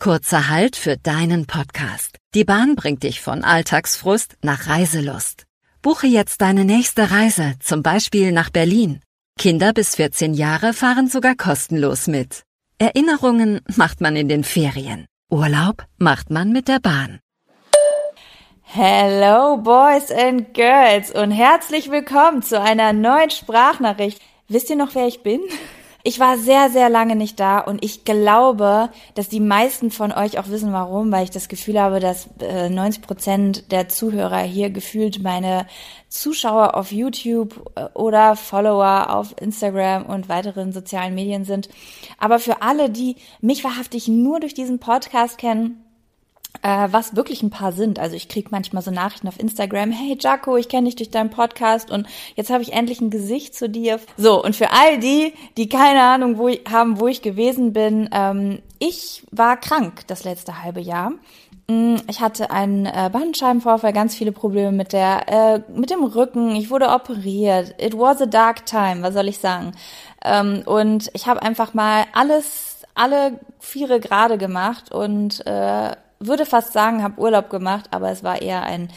Kurzer Halt für deinen Podcast. Die Bahn bringt dich von Alltagsfrust nach Reiselust. Buche jetzt deine nächste Reise, zum Beispiel nach Berlin. Kinder bis 14 Jahre fahren sogar kostenlos mit. Erinnerungen macht man in den Ferien. Urlaub macht man mit der Bahn. Hello Boys and Girls und herzlich willkommen zu einer neuen Sprachnachricht. Wisst ihr noch, wer ich bin? Ich war sehr, sehr lange nicht da und ich glaube, dass die meisten von euch auch wissen, warum, weil ich das Gefühl habe, dass äh, 90 Prozent der Zuhörer hier gefühlt meine Zuschauer auf YouTube äh, oder Follower auf Instagram und weiteren sozialen Medien sind. Aber für alle, die mich wahrhaftig nur durch diesen Podcast kennen, äh, was wirklich ein paar sind. Also ich krieg manchmal so Nachrichten auf Instagram, hey Jaco, ich kenne dich durch deinen Podcast und jetzt habe ich endlich ein Gesicht zu dir. So, und für all die, die keine Ahnung wo ich, haben, wo ich gewesen bin, ähm, ich war krank das letzte halbe Jahr. Mm, ich hatte einen äh, Bandscheibenvorfall, ganz viele Probleme mit der, äh, mit dem Rücken. Ich wurde operiert. It was a dark time, was soll ich sagen? Ähm, und ich habe einfach mal alles, alle Viere gerade gemacht und äh, würde fast sagen, habe Urlaub gemacht, aber es war eher ein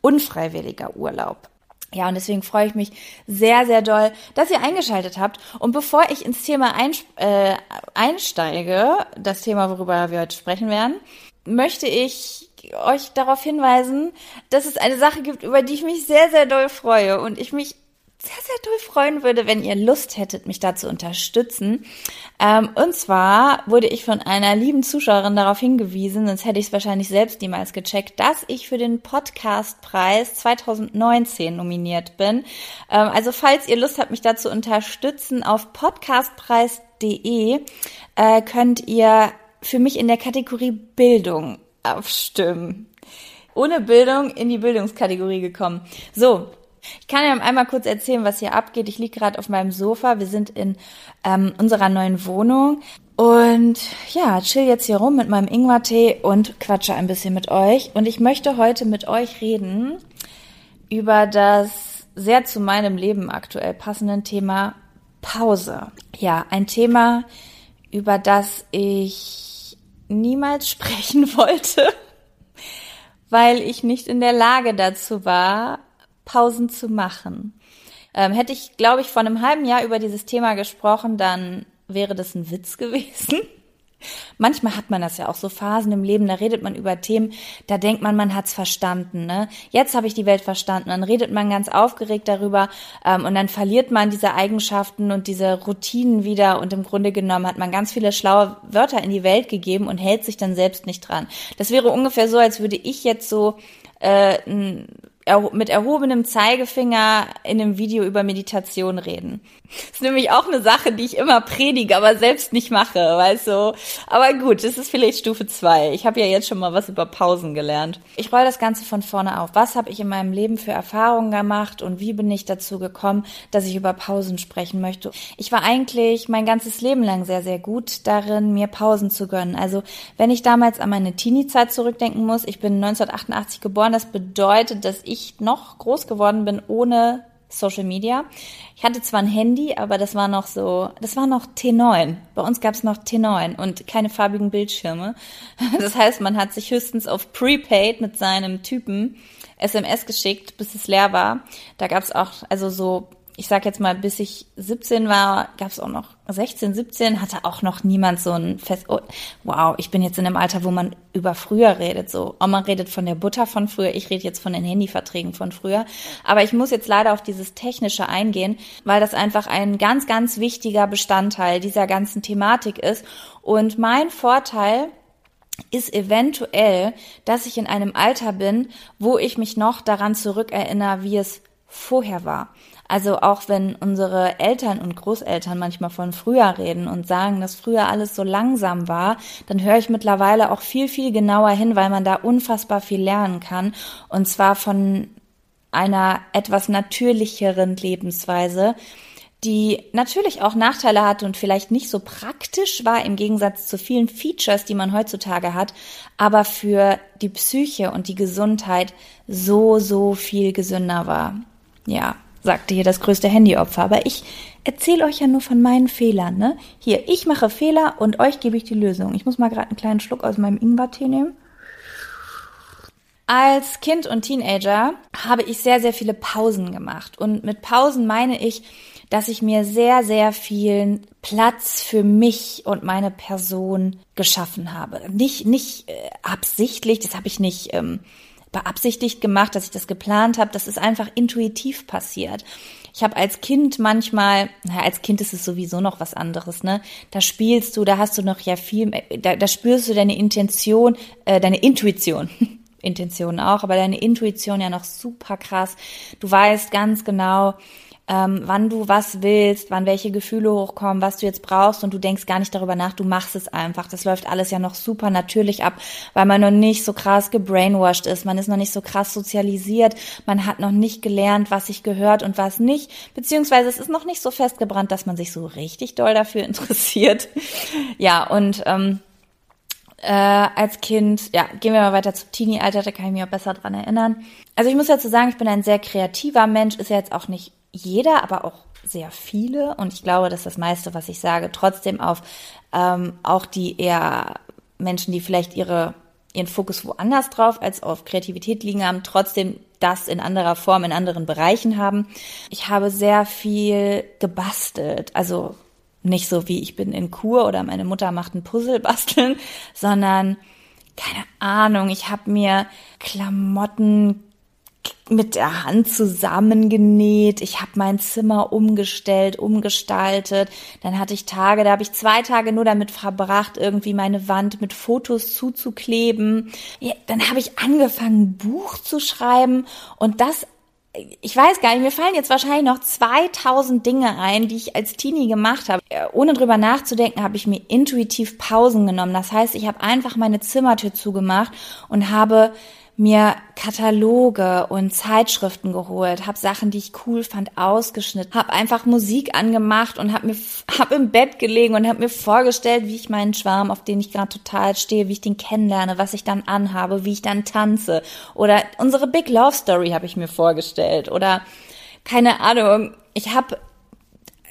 unfreiwilliger Urlaub. Ja, und deswegen freue ich mich sehr, sehr doll, dass ihr eingeschaltet habt. Und bevor ich ins Thema äh, einsteige, das Thema, worüber wir heute sprechen werden, möchte ich euch darauf hinweisen, dass es eine Sache gibt, über die ich mich sehr, sehr doll freue und ich mich sehr, sehr doll freuen würde, wenn ihr Lust hättet, mich da zu unterstützen. Ähm, und zwar wurde ich von einer lieben Zuschauerin darauf hingewiesen, sonst hätte ich es wahrscheinlich selbst niemals gecheckt, dass ich für den Podcastpreis 2019 nominiert bin. Ähm, also falls ihr Lust habt, mich da zu unterstützen, auf podcastpreis.de äh, könnt ihr für mich in der Kategorie Bildung abstimmen ohne Bildung in die Bildungskategorie gekommen. So, ich kann ja einmal kurz erzählen, was hier abgeht. Ich liege gerade auf meinem Sofa. Wir sind in ähm, unserer neuen Wohnung. Und ja, chill jetzt hier rum mit meinem Ingwertee und quatsche ein bisschen mit euch. Und ich möchte heute mit euch reden über das sehr zu meinem Leben aktuell passenden Thema Pause. Ja, ein Thema, über das ich niemals sprechen wollte, weil ich nicht in der Lage dazu war, Pausen zu machen. Ähm, hätte ich, glaube ich, vor einem halben Jahr über dieses Thema gesprochen, dann wäre das ein Witz gewesen. Manchmal hat man das ja auch so Phasen im Leben, da redet man über Themen, da denkt man, man hat's verstanden. Ne? Jetzt habe ich die Welt verstanden. Dann redet man ganz aufgeregt darüber ähm, und dann verliert man diese Eigenschaften und diese Routinen wieder und im Grunde genommen hat man ganz viele schlaue Wörter in die Welt gegeben und hält sich dann selbst nicht dran. Das wäre ungefähr so, als würde ich jetzt so äh, mit erhobenem Zeigefinger in einem Video über Meditation reden. Das ist nämlich auch eine Sache, die ich immer predige, aber selbst nicht mache, weißt du. Aber gut, das ist vielleicht Stufe zwei. Ich habe ja jetzt schon mal was über Pausen gelernt. Ich roll das Ganze von vorne auf. Was habe ich in meinem Leben für Erfahrungen gemacht und wie bin ich dazu gekommen, dass ich über Pausen sprechen möchte? Ich war eigentlich mein ganzes Leben lang sehr, sehr gut darin, mir Pausen zu gönnen. Also wenn ich damals an meine Teenie-Zeit zurückdenken muss, ich bin 1988 geboren, das bedeutet, dass ich noch groß geworden bin ohne Social Media. Ich hatte zwar ein Handy, aber das war noch so, das war noch T9. Bei uns gab es noch T9 und keine farbigen Bildschirme. Das heißt, man hat sich höchstens auf Prepaid mit seinem Typen SMS geschickt, bis es leer war. Da gab es auch also so ich sag jetzt mal, bis ich 17 war, gab es auch noch 16, 17, hatte auch noch niemand so ein Fest. Oh, wow, ich bin jetzt in einem Alter, wo man über früher redet. So, Oma redet von der Butter von früher, ich rede jetzt von den Handyverträgen von früher. Aber ich muss jetzt leider auf dieses Technische eingehen, weil das einfach ein ganz, ganz wichtiger Bestandteil dieser ganzen Thematik ist. Und mein Vorteil ist eventuell, dass ich in einem Alter bin, wo ich mich noch daran zurückerinnere, wie es vorher war. Also auch wenn unsere Eltern und Großeltern manchmal von früher reden und sagen, dass früher alles so langsam war, dann höre ich mittlerweile auch viel, viel genauer hin, weil man da unfassbar viel lernen kann. Und zwar von einer etwas natürlicheren Lebensweise, die natürlich auch Nachteile hatte und vielleicht nicht so praktisch war im Gegensatz zu vielen Features, die man heutzutage hat, aber für die Psyche und die Gesundheit so, so viel gesünder war. Ja, sagte hier das größte Handyopfer. Aber ich erzähle euch ja nur von meinen Fehlern. Ne? Hier, ich mache Fehler und euch gebe ich die Lösung. Ich muss mal gerade einen kleinen Schluck aus meinem Ingwertee nehmen. Als Kind und Teenager habe ich sehr, sehr viele Pausen gemacht. Und mit Pausen meine ich, dass ich mir sehr, sehr viel Platz für mich und meine Person geschaffen habe. Nicht, nicht äh, absichtlich, das habe ich nicht ähm, beabsichtigt gemacht, dass ich das geplant habe. Das ist einfach intuitiv passiert. Ich habe als Kind manchmal, naja, als Kind ist es sowieso noch was anderes, ne? Da spielst du, da hast du noch ja viel, da, da spürst du deine Intention, äh, deine Intuition. Intention auch, aber deine Intuition ja noch super krass. Du weißt ganz genau, ähm, wann du was willst, wann welche Gefühle hochkommen, was du jetzt brauchst und du denkst gar nicht darüber nach, du machst es einfach. Das läuft alles ja noch super natürlich ab, weil man noch nicht so krass gebrainwashed ist, man ist noch nicht so krass sozialisiert, man hat noch nicht gelernt, was sich gehört und was nicht, beziehungsweise es ist noch nicht so festgebrannt, dass man sich so richtig doll dafür interessiert. ja, und ähm, äh, als Kind, ja, gehen wir mal weiter zum Teenie-Alter, da kann ich mich auch besser dran erinnern. Also ich muss dazu sagen, ich bin ein sehr kreativer Mensch, ist ja jetzt auch nicht jeder, aber auch sehr viele. Und ich glaube, dass das meiste, was ich sage, trotzdem auf ähm, auch die eher Menschen, die vielleicht ihre, ihren Fokus woanders drauf als auf Kreativität liegen haben, trotzdem das in anderer Form, in anderen Bereichen haben. Ich habe sehr viel gebastelt. Also nicht so wie ich bin in Kur oder meine Mutter macht ein Puzzle basteln, sondern keine Ahnung, ich habe mir Klamotten mit der Hand zusammengenäht. Ich habe mein Zimmer umgestellt, umgestaltet. Dann hatte ich Tage, da habe ich zwei Tage nur damit verbracht, irgendwie meine Wand mit Fotos zuzukleben. Ja, dann habe ich angefangen, ein Buch zu schreiben und das ich weiß gar nicht, mir fallen jetzt wahrscheinlich noch 2000 Dinge ein, die ich als Teenie gemacht habe. Ohne drüber nachzudenken, habe ich mir intuitiv Pausen genommen. Das heißt, ich habe einfach meine Zimmertür zugemacht und habe mir Kataloge und Zeitschriften geholt, habe Sachen, die ich cool fand, ausgeschnitten, habe einfach Musik angemacht und habe mir hab im Bett gelegen und habe mir vorgestellt, wie ich meinen Schwarm, auf den ich gerade total stehe, wie ich den kennenlerne, was ich dann anhabe, wie ich dann tanze. Oder unsere Big Love Story habe ich mir vorgestellt. Oder keine Ahnung, ich habe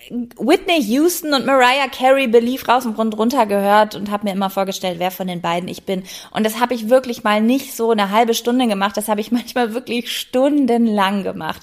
Whitney Houston und Mariah Carey Belief raus und runter gehört und habe mir immer vorgestellt, wer von den beiden ich bin. Und das habe ich wirklich mal nicht so eine halbe Stunde gemacht, das habe ich manchmal wirklich stundenlang gemacht.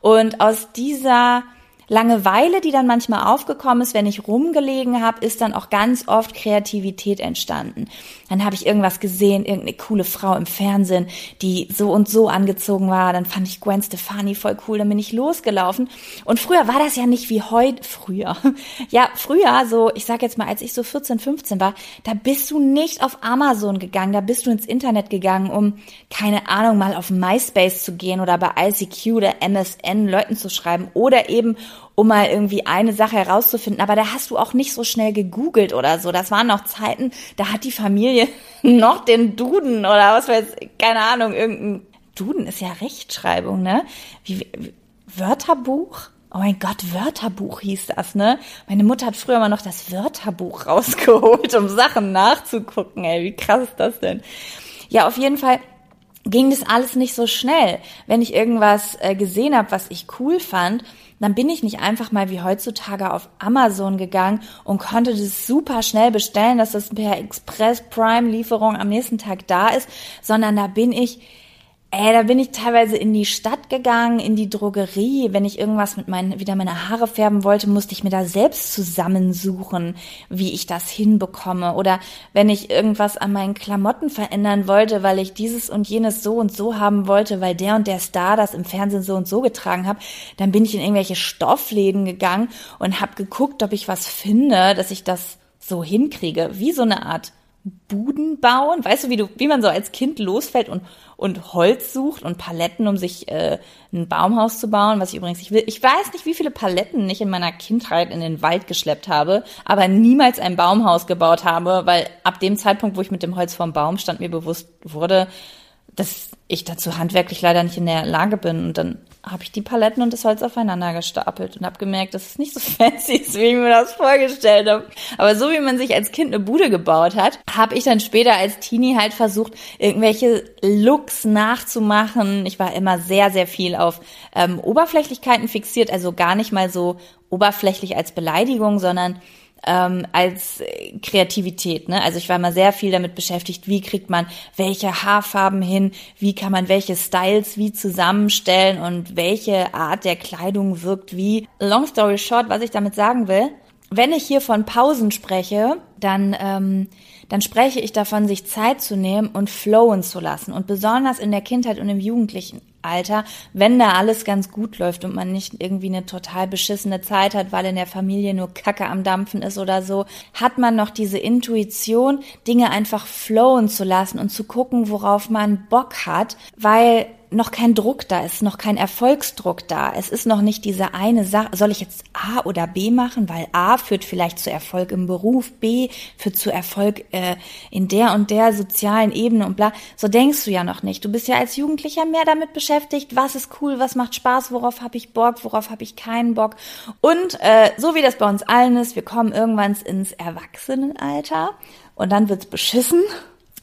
Und aus dieser Langeweile, die dann manchmal aufgekommen ist, wenn ich rumgelegen habe, ist dann auch ganz oft Kreativität entstanden. Dann habe ich irgendwas gesehen, irgendeine coole Frau im Fernsehen, die so und so angezogen war. Dann fand ich Gwen Stefani voll cool, dann bin ich losgelaufen. Und früher war das ja nicht wie heute. Früher. Ja, früher, so, ich sag jetzt mal, als ich so 14, 15 war, da bist du nicht auf Amazon gegangen, da bist du ins Internet gegangen, um, keine Ahnung, mal auf MySpace zu gehen oder bei ICQ oder MSN Leuten zu schreiben oder eben um mal irgendwie eine Sache herauszufinden. Aber da hast du auch nicht so schnell gegoogelt oder so. Das waren noch Zeiten, da hat die Familie noch den Duden oder was weiß, keine Ahnung, irgendein Duden ist ja Rechtschreibung, ne? Wie, wie Wörterbuch? Oh mein Gott, Wörterbuch hieß das, ne? Meine Mutter hat früher mal noch das Wörterbuch rausgeholt, um Sachen nachzugucken. Ey, wie krass ist das denn? Ja, auf jeden Fall ging das alles nicht so schnell. Wenn ich irgendwas äh, gesehen habe, was ich cool fand, dann bin ich nicht einfach mal wie heutzutage auf Amazon gegangen und konnte das super schnell bestellen, dass das per Express Prime Lieferung am nächsten Tag da ist, sondern da bin ich Ey, da bin ich teilweise in die Stadt gegangen, in die Drogerie. Wenn ich irgendwas mit meinen, wieder meine Haare färben wollte, musste ich mir da selbst zusammensuchen, wie ich das hinbekomme. Oder wenn ich irgendwas an meinen Klamotten verändern wollte, weil ich dieses und jenes so und so haben wollte, weil der und der Star das im Fernsehen so und so getragen hat, dann bin ich in irgendwelche Stoffläden gegangen und habe geguckt, ob ich was finde, dass ich das so hinkriege, wie so eine Art Buden bauen. Weißt du, wie du, wie man so als Kind losfällt und, und Holz sucht und Paletten, um sich äh, ein Baumhaus zu bauen, was ich übrigens nicht will. Ich weiß nicht, wie viele Paletten ich in meiner Kindheit in den Wald geschleppt habe, aber niemals ein Baumhaus gebaut habe, weil ab dem Zeitpunkt, wo ich mit dem Holz vorm Baum stand, mir bewusst wurde, dass ich dazu handwerklich leider nicht in der Lage bin. Und dann habe ich die Paletten und das Holz aufeinander gestapelt und habe gemerkt, dass es nicht so fancy ist, wie ich mir das vorgestellt habe. Aber so wie man sich als Kind eine Bude gebaut hat, habe ich dann später als Teenie halt versucht, irgendwelche Looks nachzumachen. Ich war immer sehr, sehr viel auf ähm, Oberflächlichkeiten fixiert, also gar nicht mal so oberflächlich als Beleidigung, sondern ähm, als Kreativität. Ne? Also ich war immer sehr viel damit beschäftigt, wie kriegt man welche Haarfarben hin, wie kann man welche Styles wie zusammenstellen und welche Art der Kleidung wirkt wie. Long story short, was ich damit sagen will, wenn ich hier von Pausen spreche, dann, ähm, dann spreche ich davon, sich Zeit zu nehmen und flowen zu lassen. Und besonders in der Kindheit und im jugendlichen Alter, wenn da alles ganz gut läuft und man nicht irgendwie eine total beschissene Zeit hat, weil in der Familie nur Kacke am Dampfen ist oder so, hat man noch diese Intuition, Dinge einfach flowen zu lassen und zu gucken, worauf man Bock hat, weil noch kein Druck da ist, noch kein Erfolgsdruck da. Es ist noch nicht diese eine Sache, soll ich jetzt A oder B machen, weil A führt vielleicht zu Erfolg im Beruf, B führt zu Erfolg äh, in der und der sozialen Ebene und bla. So denkst du ja noch nicht. Du bist ja als Jugendlicher mehr damit beschäftigt, was ist cool, was macht Spaß, worauf habe ich Bock, worauf habe ich keinen Bock. Und äh, so wie das bei uns allen ist, wir kommen irgendwann ins Erwachsenenalter und dann wird's beschissen,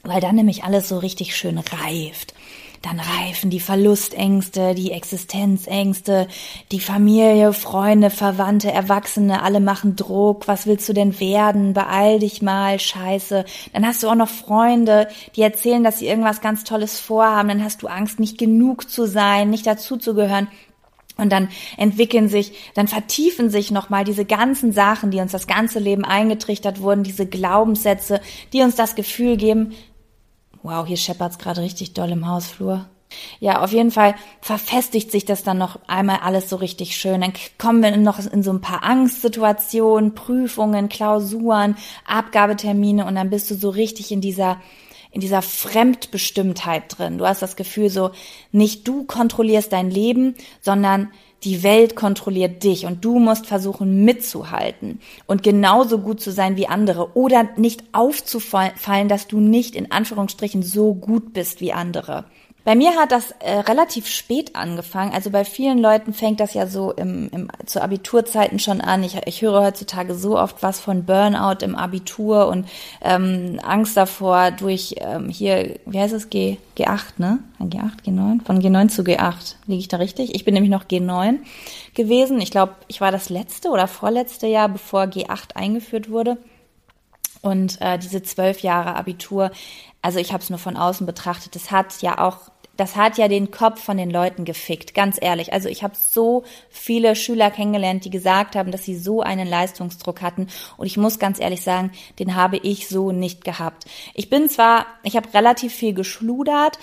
weil dann nämlich alles so richtig schön reift dann reifen die Verlustängste, die Existenzängste, die Familie, Freunde, Verwandte, Erwachsene, alle machen Druck. Was willst du denn werden? Beeil dich mal, scheiße. Dann hast du auch noch Freunde, die erzählen, dass sie irgendwas ganz Tolles vorhaben. Dann hast du Angst, nicht genug zu sein, nicht dazuzugehören. Und dann entwickeln sich, dann vertiefen sich nochmal diese ganzen Sachen, die uns das ganze Leben eingetrichtert wurden, diese Glaubenssätze, die uns das Gefühl geben, Wow, hier scheppert's gerade richtig doll im Hausflur. Ja, auf jeden Fall verfestigt sich das dann noch einmal alles so richtig schön. Dann kommen wir noch in so ein paar Angstsituationen, Prüfungen, Klausuren, Abgabetermine und dann bist du so richtig in dieser in dieser Fremdbestimmtheit drin. Du hast das Gefühl so, nicht du kontrollierst dein Leben, sondern die Welt kontrolliert dich und du musst versuchen mitzuhalten und genauso gut zu sein wie andere oder nicht aufzufallen, dass du nicht in Anführungsstrichen so gut bist wie andere. Bei mir hat das äh, relativ spät angefangen. Also bei vielen Leuten fängt das ja so im, im, zu Abiturzeiten schon an. Ich, ich höre heutzutage so oft was von Burnout im Abitur und ähm, Angst davor durch ähm, hier, wie heißt es, G, G8, ne? G8, G9? Von G9 zu G8. Liege ich da richtig? Ich bin nämlich noch G9 gewesen. Ich glaube, ich war das letzte oder vorletzte Jahr, bevor G8 eingeführt wurde. Und äh, diese zwölf Jahre Abitur, also ich habe es nur von außen betrachtet, das hat ja auch das hat ja den Kopf von den Leuten gefickt, ganz ehrlich. Also ich habe so viele Schüler kennengelernt, die gesagt haben, dass sie so einen Leistungsdruck hatten. Und ich muss ganz ehrlich sagen, den habe ich so nicht gehabt. Ich bin zwar, ich habe relativ viel geschludert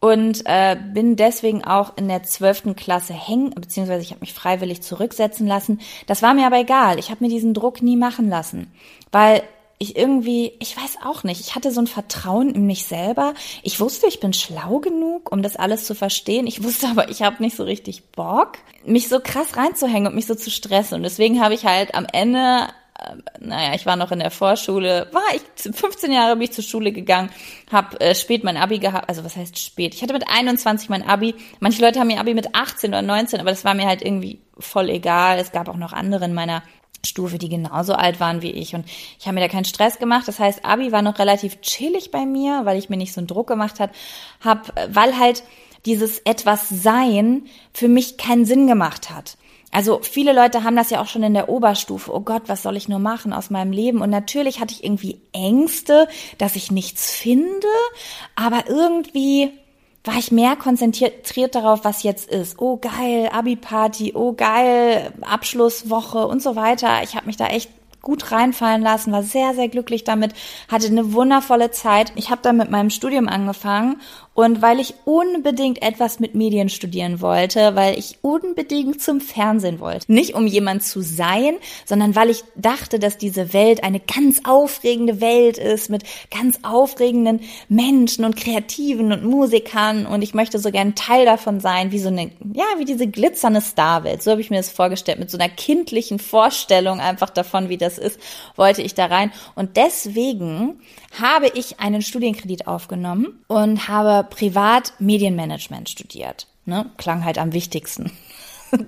und äh, bin deswegen auch in der zwölften Klasse hängen, beziehungsweise ich habe mich freiwillig zurücksetzen lassen. Das war mir aber egal. Ich habe mir diesen Druck nie machen lassen, weil ich irgendwie, ich weiß auch nicht, ich hatte so ein Vertrauen in mich selber. Ich wusste, ich bin schlau genug, um das alles zu verstehen. Ich wusste aber, ich habe nicht so richtig Bock, mich so krass reinzuhängen und mich so zu stressen. Und deswegen habe ich halt am Ende äh, naja, ich war noch in der Vorschule, war ich 15 Jahre bin ich zur Schule gegangen, habe äh, spät mein Abi gehabt, also was heißt spät? Ich hatte mit 21 mein Abi. Manche Leute haben ihr Abi mit 18 oder 19, aber das war mir halt irgendwie voll egal. Es gab auch noch andere in meiner Stufe, die genauso alt waren wie ich. Und ich habe mir da keinen Stress gemacht. Das heißt, Abi war noch relativ chillig bei mir, weil ich mir nicht so einen Druck gemacht hat, hab, weil halt dieses etwas Sein für mich keinen Sinn gemacht hat. Also viele Leute haben das ja auch schon in der Oberstufe. Oh Gott, was soll ich nur machen aus meinem Leben? Und natürlich hatte ich irgendwie Ängste, dass ich nichts finde, aber irgendwie war ich mehr konzentriert darauf, was jetzt ist. Oh geil, Abi-Party, oh geil, Abschlusswoche und so weiter. Ich habe mich da echt gut reinfallen lassen, war sehr, sehr glücklich damit, hatte eine wundervolle Zeit. Ich habe dann mit meinem Studium angefangen und weil ich unbedingt etwas mit Medien studieren wollte, weil ich unbedingt zum Fernsehen wollte. Nicht um jemand zu sein, sondern weil ich dachte, dass diese Welt eine ganz aufregende Welt ist mit ganz aufregenden Menschen und Kreativen und Musikern und ich möchte so gern Teil davon sein, wie so eine, ja, wie diese glitzernde Starwelt. So habe ich mir das vorgestellt, mit so einer kindlichen Vorstellung einfach davon, wie das ist, wollte ich da rein. Und deswegen habe ich einen Studienkredit aufgenommen und habe privat Medienmanagement studiert. Ne? Klang halt am wichtigsten.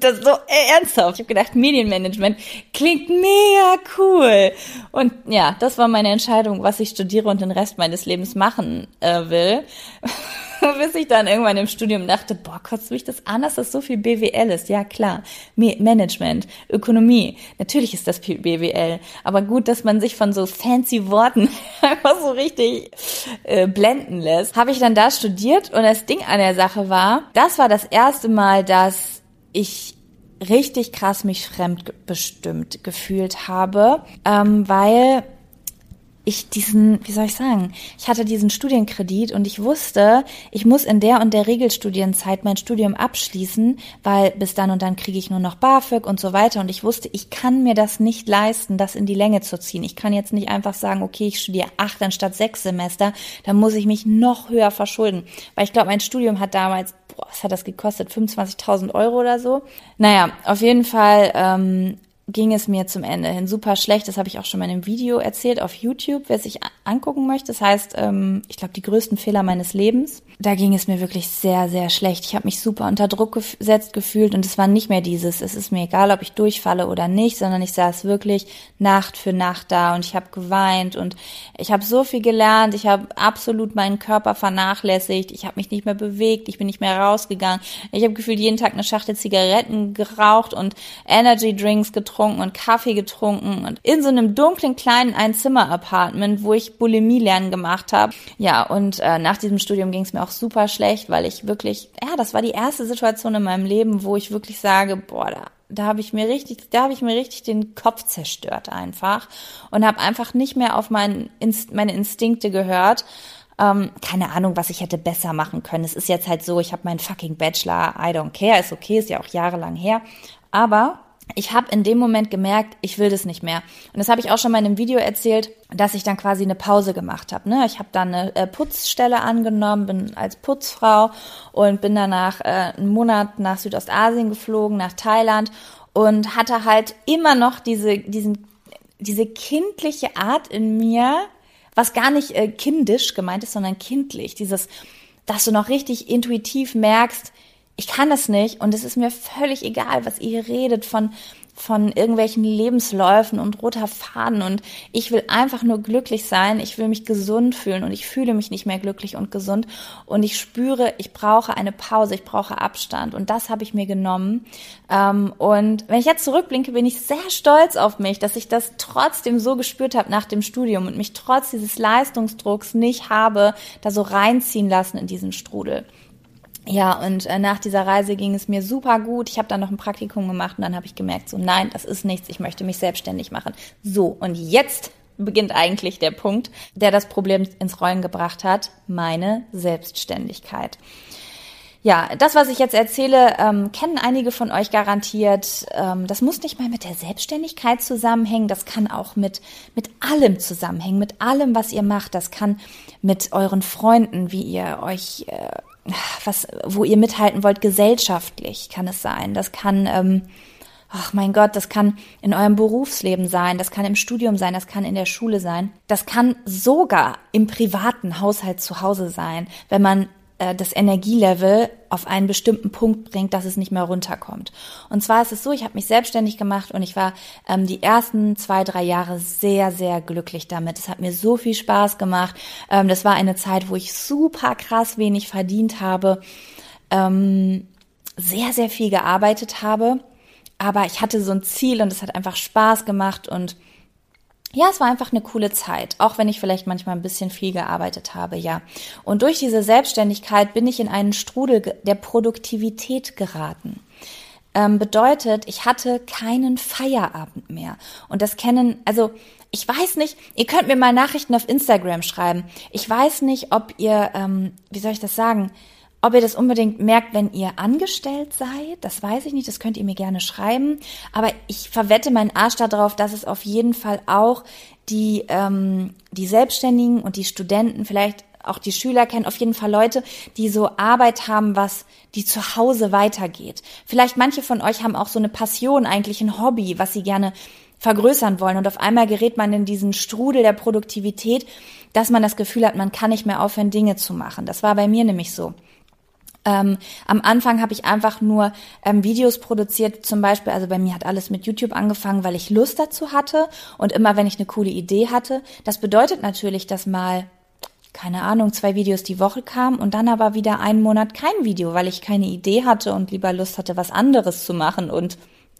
Das so ernsthaft. Ich habe gedacht, Medienmanagement klingt mega cool. Und ja, das war meine Entscheidung, was ich studiere und den Rest meines Lebens machen äh, will. Bis ich dann irgendwann im Studium dachte, boah, kotzt mich das an, dass das so viel BWL ist. Ja, klar. Management, Ökonomie. Natürlich ist das BWL. Aber gut, dass man sich von so fancy Worten einfach so richtig äh, blenden lässt. Habe ich dann da studiert und das Ding an der Sache war, das war das erste Mal, dass ich richtig krass mich fremdbestimmt gefühlt habe, ähm, weil ich diesen, wie soll ich sagen, ich hatte diesen Studienkredit und ich wusste, ich muss in der und der Regelstudienzeit mein Studium abschließen, weil bis dann und dann kriege ich nur noch BAföG und so weiter und ich wusste, ich kann mir das nicht leisten, das in die Länge zu ziehen. Ich kann jetzt nicht einfach sagen, okay, ich studiere acht anstatt sechs Semester, dann muss ich mich noch höher verschulden, weil ich glaube, mein Studium hat damals boah, was hat das gekostet? 25.000 Euro oder so? Naja, auf jeden Fall ähm, ging es mir zum Ende hin super schlecht. Das habe ich auch schon mal in einem Video erzählt auf YouTube, wer sich angucken möchte. Das heißt, ähm, ich glaube, die größten Fehler meines Lebens. Da ging es mir wirklich sehr, sehr schlecht. Ich habe mich super unter Druck gesetzt gefühlt und es war nicht mehr dieses, es ist mir egal, ob ich durchfalle oder nicht, sondern ich saß wirklich Nacht für Nacht da und ich habe geweint und ich habe so viel gelernt. Ich habe absolut meinen Körper vernachlässigt. Ich habe mich nicht mehr bewegt. Ich bin nicht mehr rausgegangen. Ich habe gefühlt jeden Tag eine Schachtel Zigaretten geraucht und Energy Drinks getrunken getrunken und Kaffee getrunken und in so einem dunklen kleinen Einzimmer-Apartment, wo ich Bulimie lernen gemacht habe. Ja, und äh, nach diesem Studium ging es mir auch super schlecht, weil ich wirklich, ja, das war die erste Situation in meinem Leben, wo ich wirklich sage, boah, da da habe ich mir richtig, da habe ich mir richtig den Kopf zerstört einfach und habe einfach nicht mehr auf mein, meine Instinkte gehört. Ähm, keine Ahnung, was ich hätte besser machen können. Es ist jetzt halt so, ich habe meinen fucking Bachelor, I don't care, ist okay, ist ja auch jahrelang her. Aber ich habe in dem Moment gemerkt, ich will das nicht mehr. Und das habe ich auch schon mal in einem Video erzählt, dass ich dann quasi eine Pause gemacht habe. Ne? Ich habe dann eine äh, Putzstelle angenommen, bin als Putzfrau und bin danach äh, einen Monat nach Südostasien geflogen, nach Thailand und hatte halt immer noch diese, diesen, diese kindliche Art in mir, was gar nicht äh, kindisch gemeint ist, sondern kindlich. Dieses, dass du noch richtig intuitiv merkst, ich kann das nicht und es ist mir völlig egal, was ihr redet von von irgendwelchen Lebensläufen und roter Faden und ich will einfach nur glücklich sein, ich will mich gesund fühlen und ich fühle mich nicht mehr glücklich und gesund und ich spüre, ich brauche eine Pause, ich brauche Abstand und das habe ich mir genommen ähm, und wenn ich jetzt zurückblinke, bin ich sehr stolz auf mich, dass ich das trotzdem so gespürt habe nach dem Studium und mich trotz dieses Leistungsdrucks nicht habe da so reinziehen lassen in diesen Strudel. Ja, und äh, nach dieser Reise ging es mir super gut. Ich habe dann noch ein Praktikum gemacht und dann habe ich gemerkt, so nein, das ist nichts, ich möchte mich selbstständig machen. So, und jetzt beginnt eigentlich der Punkt, der das Problem ins Rollen gebracht hat, meine Selbstständigkeit. Ja, das, was ich jetzt erzähle, ähm, kennen einige von euch garantiert. Ähm, das muss nicht mal mit der Selbstständigkeit zusammenhängen. Das kann auch mit, mit allem zusammenhängen, mit allem, was ihr macht. Das kann mit euren Freunden, wie ihr euch äh, was, wo ihr mithalten wollt, gesellschaftlich kann es sein. Das kann, ähm, ach mein Gott, das kann in eurem Berufsleben sein, das kann im Studium sein, das kann in der Schule sein, das kann sogar im privaten Haushalt zu Hause sein, wenn man das Energielevel auf einen bestimmten Punkt bringt, dass es nicht mehr runterkommt. Und zwar ist es so, ich habe mich selbstständig gemacht und ich war ähm, die ersten zwei, drei Jahre sehr, sehr glücklich damit. Es hat mir so viel Spaß gemacht. Ähm, das war eine Zeit, wo ich super krass wenig verdient habe, ähm, sehr, sehr viel gearbeitet habe. Aber ich hatte so ein Ziel und es hat einfach Spaß gemacht und ja, es war einfach eine coole Zeit, auch wenn ich vielleicht manchmal ein bisschen viel gearbeitet habe, ja. Und durch diese Selbstständigkeit bin ich in einen Strudel der Produktivität geraten. Ähm, bedeutet, ich hatte keinen Feierabend mehr. Und das kennen, also ich weiß nicht, ihr könnt mir mal Nachrichten auf Instagram schreiben. Ich weiß nicht, ob ihr, ähm, wie soll ich das sagen, ob ihr das unbedingt merkt, wenn ihr angestellt seid, das weiß ich nicht, das könnt ihr mir gerne schreiben. Aber ich verwette meinen Arsch darauf, dass es auf jeden Fall auch die, ähm, die Selbstständigen und die Studenten, vielleicht auch die Schüler kennen, auf jeden Fall Leute, die so Arbeit haben, was die zu Hause weitergeht. Vielleicht manche von euch haben auch so eine Passion, eigentlich ein Hobby, was sie gerne vergrößern wollen. Und auf einmal gerät man in diesen Strudel der Produktivität, dass man das Gefühl hat, man kann nicht mehr aufhören, Dinge zu machen. Das war bei mir nämlich so. Ähm, am Anfang habe ich einfach nur ähm, Videos produziert, zum Beispiel, also bei mir hat alles mit YouTube angefangen, weil ich Lust dazu hatte und immer wenn ich eine coole Idee hatte. Das bedeutet natürlich, dass mal keine Ahnung, zwei Videos die Woche kamen und dann aber wieder einen Monat kein Video, weil ich keine Idee hatte und lieber Lust hatte, was anderes zu machen und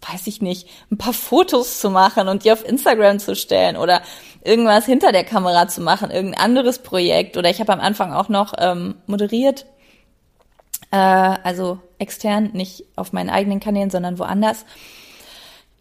weiß ich nicht, ein paar Fotos zu machen und die auf Instagram zu stellen oder irgendwas hinter der Kamera zu machen, irgendein anderes Projekt. Oder ich habe am Anfang auch noch ähm, moderiert, äh, also extern, nicht auf meinen eigenen Kanälen, sondern woanders.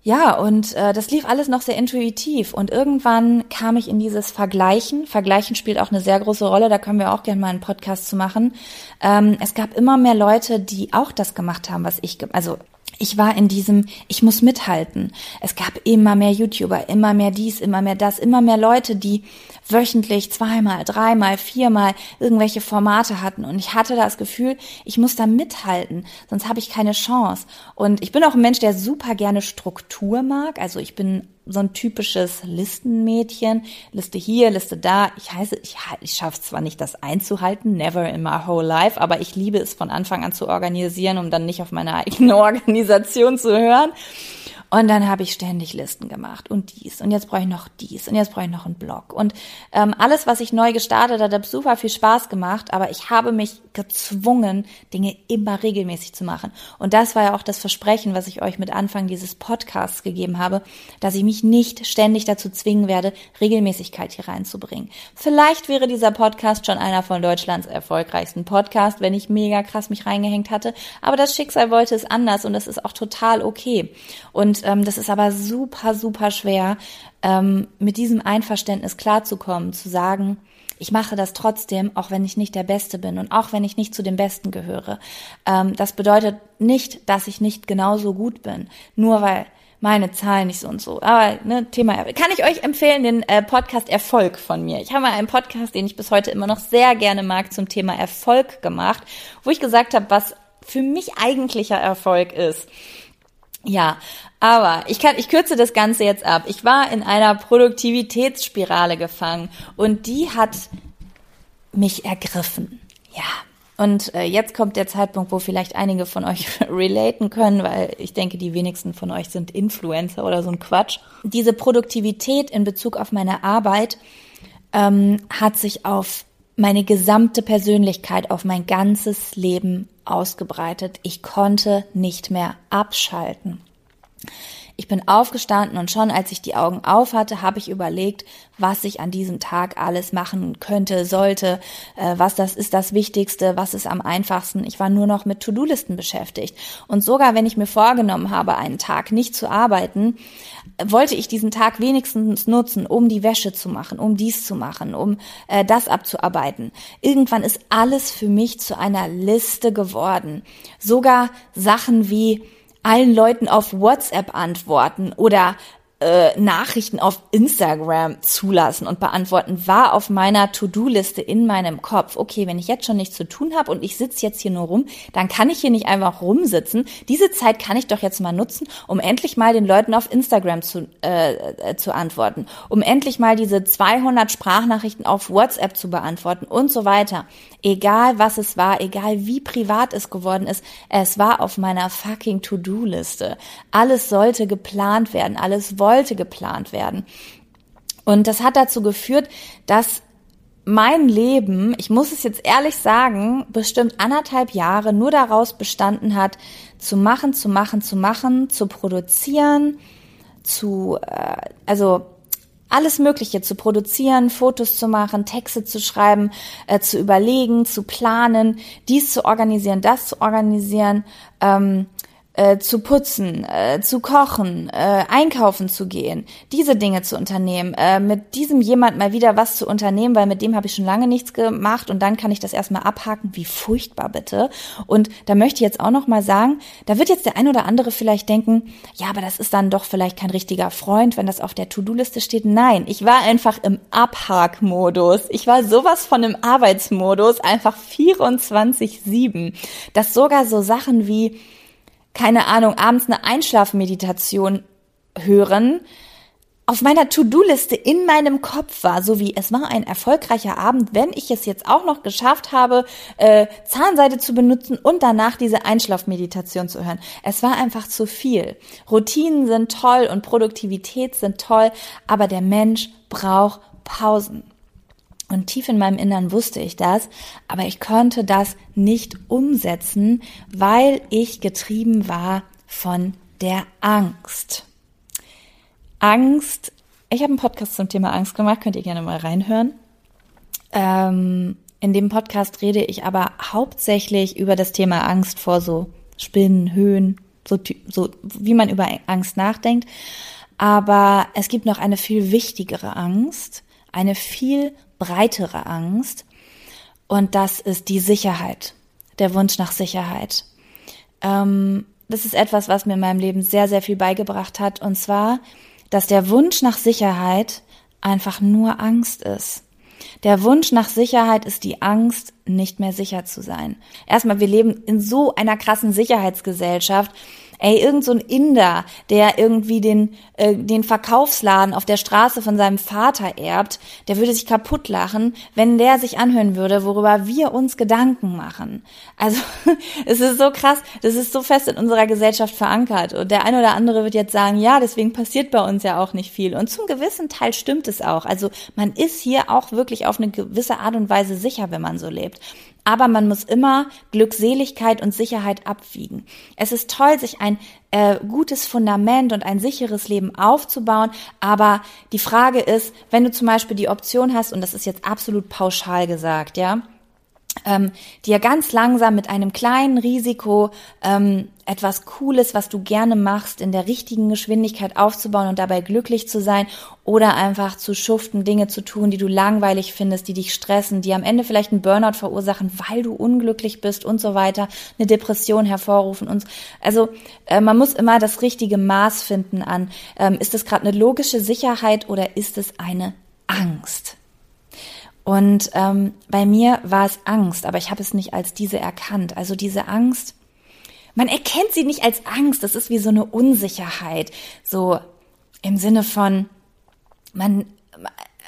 Ja, und äh, das lief alles noch sehr intuitiv. Und irgendwann kam ich in dieses Vergleichen. Vergleichen spielt auch eine sehr große Rolle. Da können wir auch gerne mal einen Podcast zu machen. Ähm, es gab immer mehr Leute, die auch das gemacht haben, was ich, also ich war in diesem, ich muss mithalten. Es gab immer mehr YouTuber, immer mehr dies, immer mehr das, immer mehr Leute, die wöchentlich zweimal, dreimal, viermal irgendwelche Formate hatten. Und ich hatte das Gefühl, ich muss da mithalten, sonst habe ich keine Chance. Und ich bin auch ein Mensch, der super gerne Struktur mag. Also ich bin so ein typisches Listenmädchen. Liste hier, Liste da. Ich heiße, ich, ich schaffe zwar nicht, das einzuhalten, never in my whole life, aber ich liebe es von Anfang an zu organisieren, um dann nicht auf meine eigene Organisation zu hören. Und dann habe ich ständig Listen gemacht und dies und jetzt brauche ich noch dies und jetzt brauche ich noch einen Blog. Und ähm, alles, was ich neu gestartet hat, hat super viel Spaß gemacht, aber ich habe mich gezwungen, Dinge immer regelmäßig zu machen. Und das war ja auch das Versprechen, was ich euch mit Anfang dieses Podcasts gegeben habe, dass ich mich nicht ständig dazu zwingen werde, Regelmäßigkeit hier reinzubringen. Vielleicht wäre dieser Podcast schon einer von Deutschlands erfolgreichsten Podcasts, wenn ich mega krass mich reingehängt hatte. Aber das Schicksal wollte es anders und das ist auch total okay. Und und ähm, das ist aber super, super schwer, ähm, mit diesem Einverständnis klarzukommen, zu sagen, ich mache das trotzdem, auch wenn ich nicht der Beste bin und auch wenn ich nicht zu den Besten gehöre. Ähm, das bedeutet nicht, dass ich nicht genauso gut bin, nur weil meine Zahlen nicht so und so. Aber ne, Thema kann ich euch empfehlen den äh, Podcast Erfolg von mir. Ich habe mal einen Podcast, den ich bis heute immer noch sehr gerne mag, zum Thema Erfolg gemacht, wo ich gesagt habe, was für mich eigentlicher Erfolg ist. Ja, aber ich kann, ich kürze das Ganze jetzt ab. Ich war in einer Produktivitätsspirale gefangen und die hat mich ergriffen. Ja. Und äh, jetzt kommt der Zeitpunkt, wo vielleicht einige von euch relaten können, weil ich denke, die wenigsten von euch sind Influencer oder so ein Quatsch. Diese Produktivität in Bezug auf meine Arbeit ähm, hat sich auf meine gesamte Persönlichkeit, auf mein ganzes Leben ausgebreitet. Ich konnte nicht mehr abschalten. Ich bin aufgestanden und schon als ich die Augen auf hatte, habe ich überlegt, was ich an diesem Tag alles machen könnte, sollte, äh, was das ist das Wichtigste, was ist am einfachsten. Ich war nur noch mit To-Do-Listen beschäftigt. Und sogar wenn ich mir vorgenommen habe, einen Tag nicht zu arbeiten, wollte ich diesen Tag wenigstens nutzen, um die Wäsche zu machen, um dies zu machen, um äh, das abzuarbeiten. Irgendwann ist alles für mich zu einer Liste geworden. Sogar Sachen wie allen Leuten auf WhatsApp antworten oder äh, Nachrichten auf Instagram zulassen und beantworten, war auf meiner To-Do-Liste in meinem Kopf. Okay, wenn ich jetzt schon nichts zu tun habe und ich sitze jetzt hier nur rum, dann kann ich hier nicht einfach rumsitzen. Diese Zeit kann ich doch jetzt mal nutzen, um endlich mal den Leuten auf Instagram zu, äh, äh zu antworten, um endlich mal diese 200 Sprachnachrichten auf WhatsApp zu beantworten und so weiter. Egal was es war, egal wie privat es geworden ist, es war auf meiner fucking To-Do-Liste. Alles sollte geplant werden, alles wollte geplant werden. Und das hat dazu geführt, dass mein Leben, ich muss es jetzt ehrlich sagen, bestimmt anderthalb Jahre nur daraus bestanden hat, zu machen, zu machen, zu machen, zu produzieren, zu, äh, also alles Mögliche zu produzieren, Fotos zu machen, Texte zu schreiben, äh, zu überlegen, zu planen, dies zu organisieren, das zu organisieren, ähm, äh, zu putzen, äh, zu kochen, äh, einkaufen zu gehen, diese Dinge zu unternehmen, äh, mit diesem jemand mal wieder was zu unternehmen, weil mit dem habe ich schon lange nichts gemacht und dann kann ich das erstmal abhaken, wie furchtbar bitte. Und da möchte ich jetzt auch noch mal sagen, da wird jetzt der ein oder andere vielleicht denken, ja, aber das ist dann doch vielleicht kein richtiger Freund, wenn das auf der To-Do-Liste steht. Nein, ich war einfach im Abhakmodus. Ich war sowas von im Arbeitsmodus, einfach 24/7, dass sogar so Sachen wie keine Ahnung, abends eine Einschlafmeditation hören, auf meiner To-Do-Liste in meinem Kopf war, so wie es war ein erfolgreicher Abend, wenn ich es jetzt auch noch geschafft habe, äh, Zahnseide zu benutzen und danach diese Einschlafmeditation zu hören. Es war einfach zu viel. Routinen sind toll und Produktivität sind toll, aber der Mensch braucht Pausen. Und tief in meinem Innern wusste ich das, aber ich konnte das nicht umsetzen, weil ich getrieben war von der Angst. Angst. Ich habe einen Podcast zum Thema Angst gemacht, könnt ihr gerne mal reinhören. Ähm, in dem Podcast rede ich aber hauptsächlich über das Thema Angst vor so Spinnen, Höhen, so, so wie man über Angst nachdenkt. Aber es gibt noch eine viel wichtigere Angst, eine viel breitere Angst. Und das ist die Sicherheit, der Wunsch nach Sicherheit. Ähm, das ist etwas, was mir in meinem Leben sehr, sehr viel beigebracht hat. Und zwar dass der Wunsch nach Sicherheit einfach nur Angst ist. Der Wunsch nach Sicherheit ist die Angst, nicht mehr sicher zu sein. Erstmal, wir leben in so einer krassen Sicherheitsgesellschaft, Ey, irgend so ein Inder, der irgendwie den, äh, den Verkaufsladen auf der Straße von seinem Vater erbt, der würde sich kaputt lachen, wenn der sich anhören würde, worüber wir uns Gedanken machen. Also, es ist so krass, das ist so fest in unserer Gesellschaft verankert. Und der eine oder andere wird jetzt sagen, ja, deswegen passiert bei uns ja auch nicht viel. Und zum gewissen Teil stimmt es auch. Also, man ist hier auch wirklich auf eine gewisse Art und Weise sicher, wenn man so lebt aber man muss immer Glückseligkeit und Sicherheit abwiegen. Es ist toll, sich ein äh, gutes Fundament und ein sicheres Leben aufzubauen, aber die Frage ist, wenn du zum Beispiel die Option hast, und das ist jetzt absolut pauschal gesagt, ja, ähm, dir ganz langsam mit einem kleinen Risiko ähm, etwas Cooles, was du gerne machst, in der richtigen Geschwindigkeit aufzubauen und dabei glücklich zu sein oder einfach zu schuften, Dinge zu tun, die du langweilig findest, die dich stressen, die am Ende vielleicht einen Burnout verursachen, weil du unglücklich bist und so weiter, eine Depression hervorrufen und also äh, man muss immer das richtige Maß finden an, ähm, ist es gerade eine logische Sicherheit oder ist es eine Angst? Und ähm, bei mir war es Angst, aber ich habe es nicht als diese erkannt. Also diese Angst, man erkennt sie nicht als Angst, das ist wie so eine Unsicherheit, so im Sinne von, man,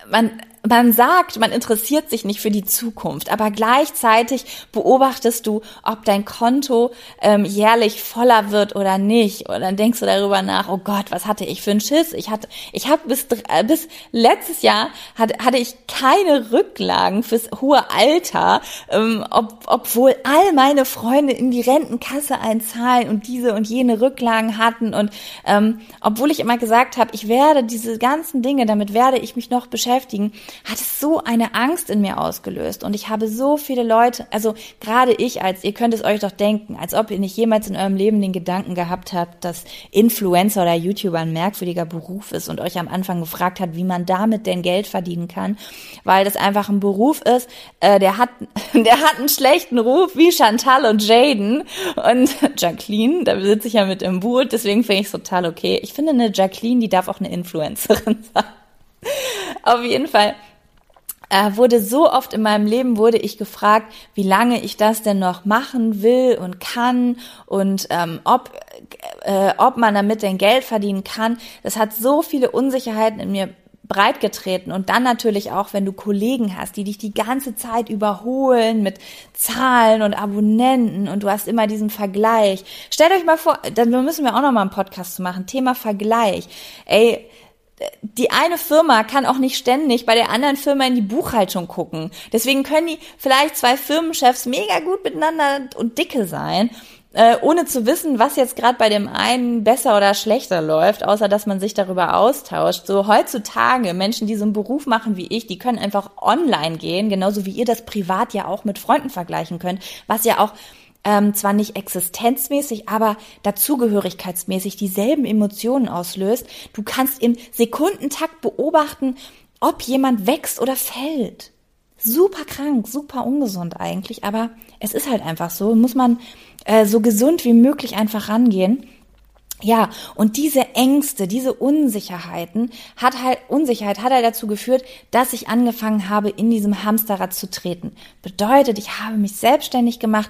man man sagt, man interessiert sich nicht für die Zukunft, aber gleichzeitig beobachtest du, ob dein Konto ähm, jährlich voller wird oder nicht. Und dann denkst du darüber nach, oh Gott, was hatte ich für einen Schiss? Ich hatte, ich habe bis äh, bis letztes Jahr hatte, hatte ich keine Rücklagen fürs hohe Alter, ähm, ob, obwohl all meine Freunde in die Rentenkasse einzahlen und diese und jene Rücklagen hatten und ähm, obwohl ich immer gesagt habe, ich werde diese ganzen Dinge, damit werde ich mich noch beschäftigen hat es so eine Angst in mir ausgelöst. Und ich habe so viele Leute, also gerade ich als, ihr könnt es euch doch denken, als ob ihr nicht jemals in eurem Leben den Gedanken gehabt habt, dass Influencer oder YouTuber ein merkwürdiger Beruf ist und euch am Anfang gefragt hat, wie man damit denn Geld verdienen kann, weil das einfach ein Beruf ist, äh, der hat, der hat einen schlechten Ruf wie Chantal und Jaden und Jacqueline, da sitze ich ja mit im Boot, deswegen finde ich es total okay. Ich finde eine Jacqueline, die darf auch eine Influencerin sein. Auf jeden Fall äh, wurde so oft in meinem Leben wurde ich gefragt, wie lange ich das denn noch machen will und kann und ähm, ob äh, ob man damit denn Geld verdienen kann. Das hat so viele Unsicherheiten in mir breitgetreten und dann natürlich auch, wenn du Kollegen hast, die dich die ganze Zeit überholen mit Zahlen und Abonnenten und du hast immer diesen Vergleich. Stellt euch mal vor, dann müssen wir auch noch mal einen Podcast zu machen, Thema Vergleich. Ey, die eine Firma kann auch nicht ständig bei der anderen Firma in die Buchhaltung gucken. Deswegen können die vielleicht zwei Firmenchefs mega gut miteinander und dicke sein, äh, ohne zu wissen, was jetzt gerade bei dem einen besser oder schlechter läuft, außer dass man sich darüber austauscht. So heutzutage Menschen, die so einen Beruf machen wie ich, die können einfach online gehen, genauso wie ihr das privat ja auch mit Freunden vergleichen könnt, was ja auch ähm, zwar nicht existenzmäßig, aber dazugehörigkeitsmäßig dieselben Emotionen auslöst. Du kannst im Sekundentakt beobachten, ob jemand wächst oder fällt. Super krank, super ungesund eigentlich, aber es ist halt einfach so, muss man äh, so gesund wie möglich einfach rangehen. Ja, und diese Ängste, diese Unsicherheiten hat halt, Unsicherheit hat halt dazu geführt, dass ich angefangen habe, in diesem Hamsterrad zu treten. Bedeutet, ich habe mich selbstständig gemacht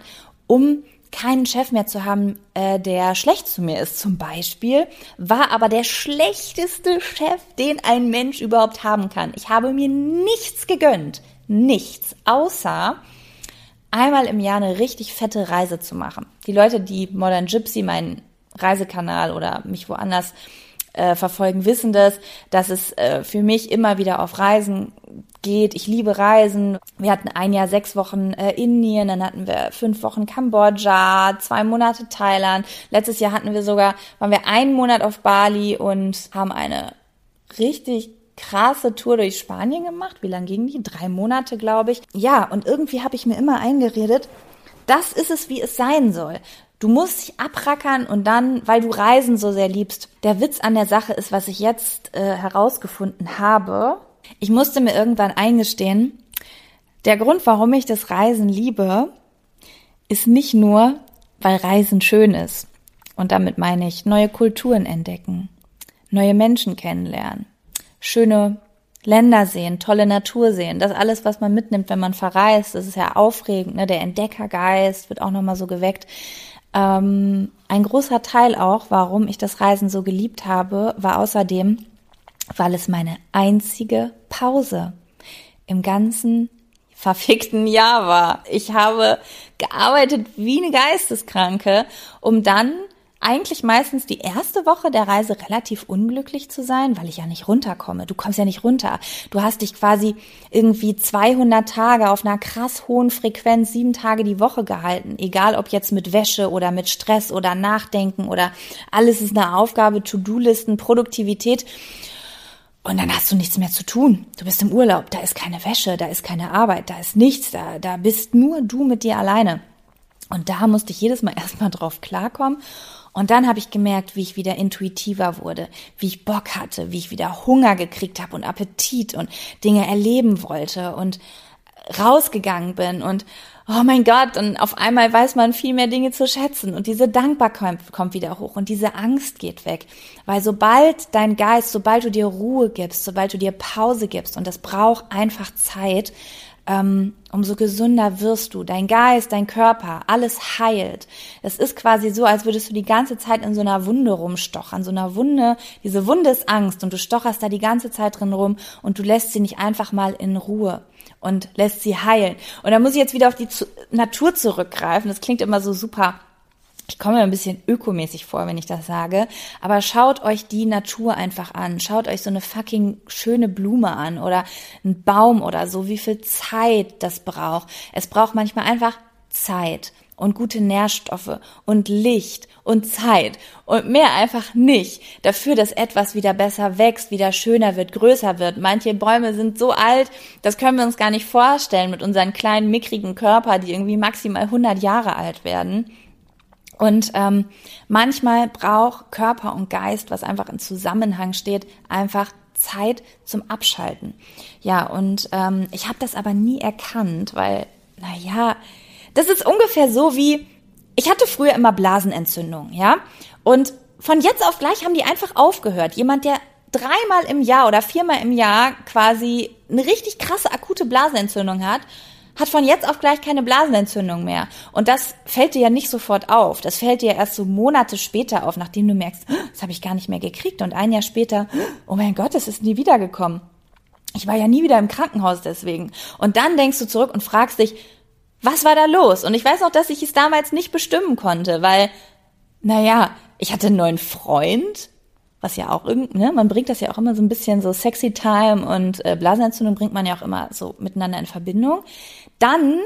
um keinen Chef mehr zu haben, äh, der schlecht zu mir ist. Zum Beispiel war aber der schlechteste Chef, den ein Mensch überhaupt haben kann. Ich habe mir nichts gegönnt, nichts, außer einmal im Jahr eine richtig fette Reise zu machen. Die Leute, die Modern Gypsy, meinen Reisekanal oder mich woanders äh, verfolgen, wissen das, dass es äh, für mich immer wieder auf Reisen geht. Ich liebe Reisen. Wir hatten ein Jahr sechs Wochen äh, Indien, dann hatten wir fünf Wochen Kambodscha, zwei Monate Thailand. Letztes Jahr hatten wir sogar, waren wir einen Monat auf Bali und haben eine richtig krasse Tour durch Spanien gemacht. Wie lang ging die? Drei Monate, glaube ich. Ja, und irgendwie habe ich mir immer eingeredet, das ist es, wie es sein soll. Du musst dich abrackern und dann, weil du Reisen so sehr liebst. Der Witz an der Sache ist, was ich jetzt äh, herausgefunden habe. Ich musste mir irgendwann eingestehen, der Grund, warum ich das Reisen liebe, ist nicht nur, weil Reisen schön ist. Und damit meine ich neue Kulturen entdecken, neue Menschen kennenlernen, schöne Länder sehen, tolle Natur sehen. Das alles, was man mitnimmt, wenn man verreist, das ist ja aufregend. Ne? Der Entdeckergeist wird auch nochmal so geweckt. Ähm, ein großer Teil auch, warum ich das Reisen so geliebt habe, war außerdem, weil es meine einzige Pause im ganzen verfickten Jahr war. Ich habe gearbeitet wie eine Geisteskranke, um dann eigentlich meistens die erste Woche der Reise relativ unglücklich zu sein, weil ich ja nicht runterkomme. Du kommst ja nicht runter. Du hast dich quasi irgendwie 200 Tage auf einer krass hohen Frequenz sieben Tage die Woche gehalten. Egal ob jetzt mit Wäsche oder mit Stress oder Nachdenken oder alles ist eine Aufgabe, To-Do-Listen, Produktivität. Und dann hast du nichts mehr zu tun. Du bist im Urlaub, da ist keine Wäsche, da ist keine Arbeit, da ist nichts, da, da bist nur du mit dir alleine. Und da musste ich jedes Mal erstmal drauf klarkommen. Und dann habe ich gemerkt, wie ich wieder intuitiver wurde, wie ich Bock hatte, wie ich wieder Hunger gekriegt habe und Appetit und Dinge erleben wollte und rausgegangen bin und oh mein Gott, und auf einmal weiß man viel mehr Dinge zu schätzen. Und diese Dankbarkeit kommt wieder hoch und diese Angst geht weg, weil sobald dein Geist, sobald du dir Ruhe gibst, sobald du dir Pause gibst und das braucht einfach Zeit, ähm, umso gesünder wirst du. Dein Geist, dein Körper, alles heilt. Es ist quasi so, als würdest du die ganze Zeit in so einer Wunde rumstochern. So einer Wunde, diese Wunde ist Angst und du stocherst da die ganze Zeit drin rum und du lässt sie nicht einfach mal in Ruhe und lässt sie heilen. Und da muss ich jetzt wieder auf die Natur zurückgreifen. Das klingt immer so super ich komme ein bisschen ökomäßig vor, wenn ich das sage, aber schaut euch die Natur einfach an. Schaut euch so eine fucking schöne Blume an oder ein Baum oder so, wie viel Zeit das braucht. Es braucht manchmal einfach Zeit und gute Nährstoffe und Licht und Zeit und mehr einfach nicht dafür, dass etwas wieder besser wächst, wieder schöner wird, größer wird. Manche Bäume sind so alt, das können wir uns gar nicht vorstellen mit unseren kleinen mickrigen Körper, die irgendwie maximal 100 Jahre alt werden. Und ähm, manchmal braucht Körper und Geist, was einfach in Zusammenhang steht, einfach Zeit zum Abschalten. Ja, und ähm, ich habe das aber nie erkannt, weil, naja, das ist ungefähr so wie, ich hatte früher immer Blasenentzündung, ja, und von jetzt auf gleich haben die einfach aufgehört. Jemand, der dreimal im Jahr oder viermal im Jahr quasi eine richtig krasse akute Blasenentzündung hat, hat von jetzt auf gleich keine Blasenentzündung mehr. Und das fällt dir ja nicht sofort auf. Das fällt dir erst so Monate später auf, nachdem du merkst, das habe ich gar nicht mehr gekriegt. Und ein Jahr später, oh mein Gott, es ist nie wiedergekommen. Ich war ja nie wieder im Krankenhaus deswegen. Und dann denkst du zurück und fragst dich, was war da los? Und ich weiß noch, dass ich es damals nicht bestimmen konnte, weil, naja, ich hatte einen neuen Freund, was ja auch irgendwie, ne, man bringt das ja auch immer so ein bisschen so sexy time und äh, Blasenentzündung bringt man ja auch immer so miteinander in Verbindung. Dann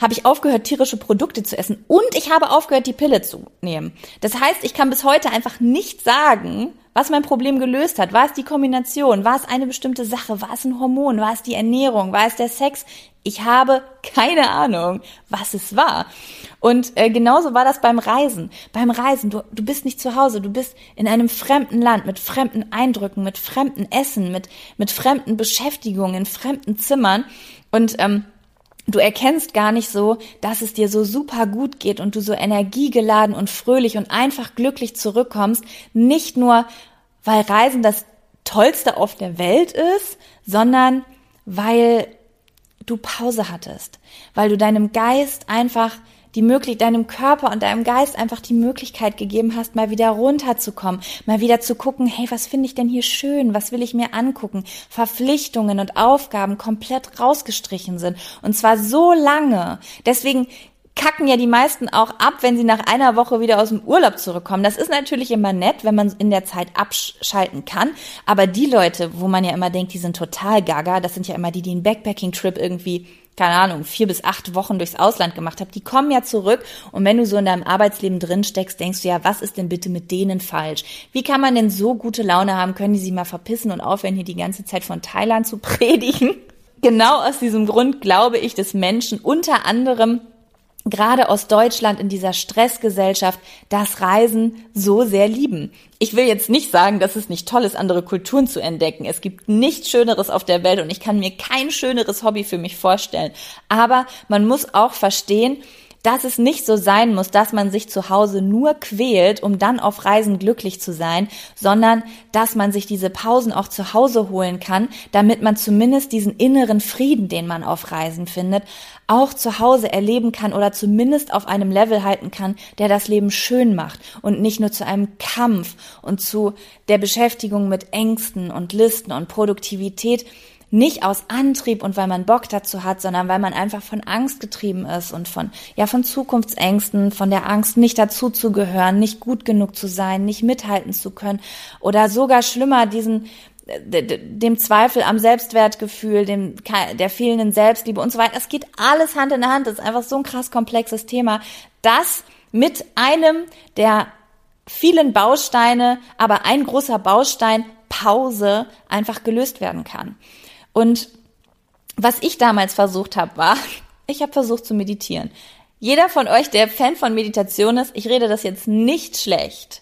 habe ich aufgehört, tierische Produkte zu essen und ich habe aufgehört, die Pille zu nehmen. Das heißt, ich kann bis heute einfach nicht sagen, was mein Problem gelöst hat. War es die Kombination? War es eine bestimmte Sache? War es ein Hormon? War es die Ernährung? War es der Sex? Ich habe keine Ahnung, was es war. Und äh, genauso war das beim Reisen. Beim Reisen, du, du bist nicht zu Hause, du bist in einem fremden Land mit fremden Eindrücken, mit fremden Essen, mit, mit fremden Beschäftigungen, in fremden Zimmern. Und ähm, du erkennst gar nicht so, dass es dir so super gut geht und du so energiegeladen und fröhlich und einfach glücklich zurückkommst. Nicht nur, weil Reisen das Tollste auf der Welt ist, sondern weil du Pause hattest, weil du deinem Geist einfach die Möglichkeit, deinem Körper und deinem Geist einfach die Möglichkeit gegeben hast, mal wieder runterzukommen, mal wieder zu gucken, hey, was finde ich denn hier schön? Was will ich mir angucken? Verpflichtungen und Aufgaben komplett rausgestrichen sind. Und zwar so lange. Deswegen kacken ja die meisten auch ab, wenn sie nach einer Woche wieder aus dem Urlaub zurückkommen. Das ist natürlich immer nett, wenn man in der Zeit abschalten kann. Aber die Leute, wo man ja immer denkt, die sind total gaga, das sind ja immer die, die einen Backpacking-Trip irgendwie keine Ahnung, vier bis acht Wochen durchs Ausland gemacht haben, die kommen ja zurück und wenn du so in deinem Arbeitsleben drin steckst, denkst du ja, was ist denn bitte mit denen falsch? Wie kann man denn so gute Laune haben? Können die sich mal verpissen und aufhören, hier die ganze Zeit von Thailand zu predigen? Genau aus diesem Grund glaube ich, dass Menschen unter anderem gerade aus Deutschland in dieser Stressgesellschaft das Reisen so sehr lieben. Ich will jetzt nicht sagen, dass es nicht toll ist, andere Kulturen zu entdecken. Es gibt nichts Schöneres auf der Welt und ich kann mir kein schöneres Hobby für mich vorstellen. Aber man muss auch verstehen, dass es nicht so sein muss, dass man sich zu Hause nur quält, um dann auf Reisen glücklich zu sein, sondern dass man sich diese Pausen auch zu Hause holen kann, damit man zumindest diesen inneren Frieden, den man auf Reisen findet, auch zu Hause erleben kann oder zumindest auf einem Level halten kann, der das Leben schön macht und nicht nur zu einem Kampf und zu der Beschäftigung mit Ängsten und Listen und Produktivität, nicht aus Antrieb und weil man Bock dazu hat, sondern weil man einfach von Angst getrieben ist und von, ja, von Zukunftsängsten, von der Angst, nicht dazu zu gehören, nicht gut genug zu sein, nicht mithalten zu können oder sogar schlimmer, diesen, dem Zweifel am Selbstwertgefühl, dem, der fehlenden Selbstliebe und so weiter. Es geht alles Hand in Hand. Das ist einfach so ein krass komplexes Thema, das mit einem der vielen Bausteine, aber ein großer Baustein Pause einfach gelöst werden kann. Und was ich damals versucht habe, war, ich habe versucht zu meditieren. Jeder von euch, der Fan von Meditation ist, ich rede das jetzt nicht schlecht,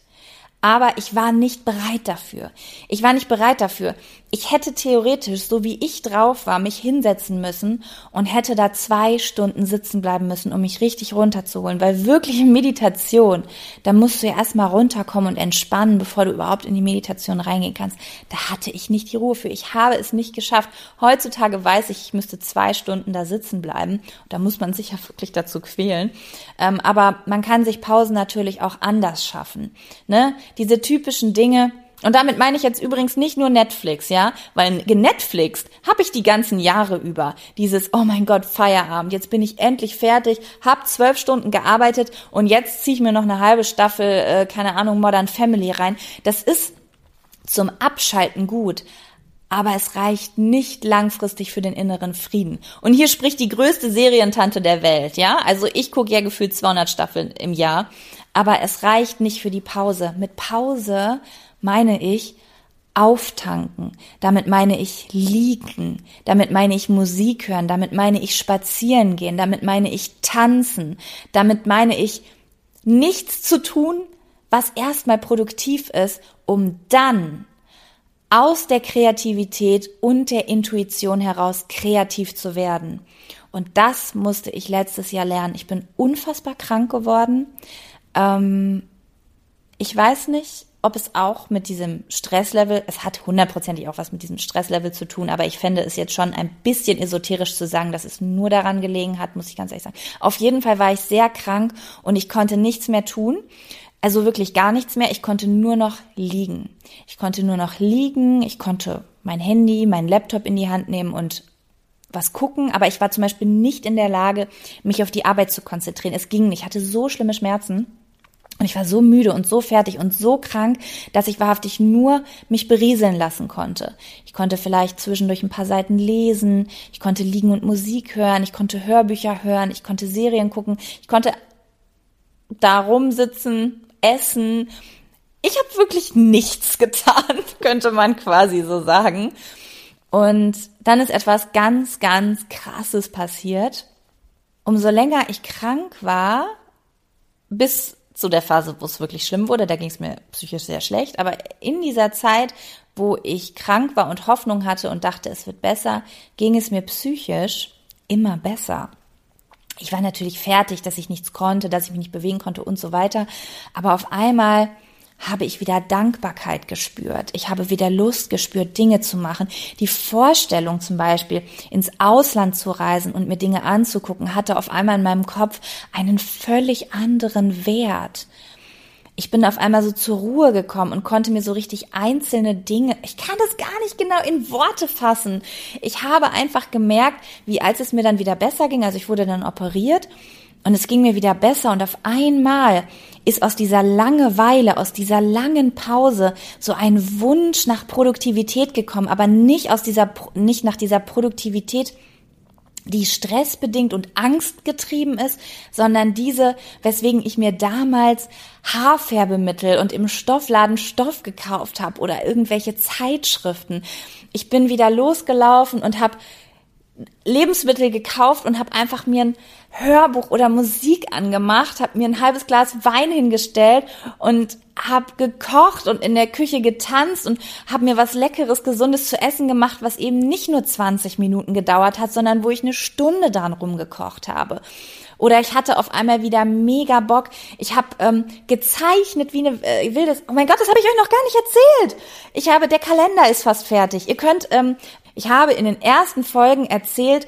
aber ich war nicht bereit dafür. Ich war nicht bereit dafür. Ich hätte theoretisch, so wie ich drauf war, mich hinsetzen müssen und hätte da zwei Stunden sitzen bleiben müssen, um mich richtig runterzuholen. Weil wirkliche Meditation, da musst du ja erstmal runterkommen und entspannen, bevor du überhaupt in die Meditation reingehen kannst. Da hatte ich nicht die Ruhe für. Ich habe es nicht geschafft. Heutzutage weiß ich, ich müsste zwei Stunden da sitzen bleiben. Da muss man sich ja wirklich dazu quälen. Ähm, aber man kann sich Pausen natürlich auch anders schaffen. Ne? Diese typischen Dinge, und damit meine ich jetzt übrigens nicht nur Netflix, ja, weil genetflixt habe ich die ganzen Jahre über. Dieses, oh mein Gott, Feierabend, jetzt bin ich endlich fertig, hab zwölf Stunden gearbeitet und jetzt ziehe ich mir noch eine halbe Staffel, äh, keine Ahnung, Modern Family rein. Das ist zum Abschalten gut aber es reicht nicht langfristig für den inneren Frieden. Und hier spricht die größte Serientante der Welt, ja? Also ich gucke ja gefühlt 200 Staffeln im Jahr, aber es reicht nicht für die Pause. Mit Pause meine ich auftanken, damit meine ich liegen, damit meine ich Musik hören, damit meine ich spazieren gehen, damit meine ich tanzen, damit meine ich nichts zu tun, was erstmal produktiv ist, um dann aus der Kreativität und der Intuition heraus kreativ zu werden. Und das musste ich letztes Jahr lernen. Ich bin unfassbar krank geworden. Ähm, ich weiß nicht, ob es auch mit diesem Stresslevel, es hat hundertprozentig auch was mit diesem Stresslevel zu tun, aber ich fände es jetzt schon ein bisschen esoterisch zu sagen, dass es nur daran gelegen hat, muss ich ganz ehrlich sagen. Auf jeden Fall war ich sehr krank und ich konnte nichts mehr tun. Also wirklich gar nichts mehr. Ich konnte nur noch liegen. Ich konnte nur noch liegen. Ich konnte mein Handy, mein Laptop in die Hand nehmen und was gucken, aber ich war zum Beispiel nicht in der Lage, mich auf die Arbeit zu konzentrieren. Es ging nicht. Ich hatte so schlimme Schmerzen. Und ich war so müde und so fertig und so krank, dass ich wahrhaftig nur mich berieseln lassen konnte. Ich konnte vielleicht zwischendurch ein paar Seiten lesen, ich konnte liegen und Musik hören, ich konnte Hörbücher hören, ich konnte Serien gucken, ich konnte da rumsitzen, essen. Ich habe wirklich nichts getan, könnte man quasi so sagen. Und dann ist etwas ganz, ganz Krasses passiert. Umso länger ich krank war, bis zu der Phase, wo es wirklich schlimm wurde, da ging es mir psychisch sehr schlecht, aber in dieser Zeit, wo ich krank war und Hoffnung hatte und dachte, es wird besser, ging es mir psychisch immer besser. Ich war natürlich fertig, dass ich nichts konnte, dass ich mich nicht bewegen konnte und so weiter, aber auf einmal habe ich wieder Dankbarkeit gespürt. Ich habe wieder Lust gespürt, Dinge zu machen. Die Vorstellung zum Beispiel, ins Ausland zu reisen und mir Dinge anzugucken, hatte auf einmal in meinem Kopf einen völlig anderen Wert. Ich bin auf einmal so zur Ruhe gekommen und konnte mir so richtig einzelne Dinge, ich kann das gar nicht genau in Worte fassen. Ich habe einfach gemerkt, wie als es mir dann wieder besser ging, also ich wurde dann operiert und es ging mir wieder besser und auf einmal ist aus dieser Langeweile, aus dieser langen Pause so ein Wunsch nach Produktivität gekommen, aber nicht aus dieser, nicht nach dieser Produktivität, die stressbedingt und angstgetrieben ist, sondern diese, weswegen ich mir damals Haarfärbemittel und im Stoffladen Stoff gekauft habe oder irgendwelche Zeitschriften. Ich bin wieder losgelaufen und habe Lebensmittel gekauft und habe einfach mir ein Hörbuch oder Musik angemacht, habe mir ein halbes Glas Wein hingestellt und habe gekocht und in der Küche getanzt und habe mir was leckeres, gesundes zu essen gemacht, was eben nicht nur 20 Minuten gedauert hat, sondern wo ich eine Stunde dran rumgekocht habe. Oder ich hatte auf einmal wieder mega Bock. Ich habe ähm, gezeichnet wie eine äh, wildes. Oh mein Gott, das habe ich euch noch gar nicht erzählt. Ich habe der Kalender ist fast fertig. Ihr könnt ähm, ich habe in den ersten Folgen erzählt,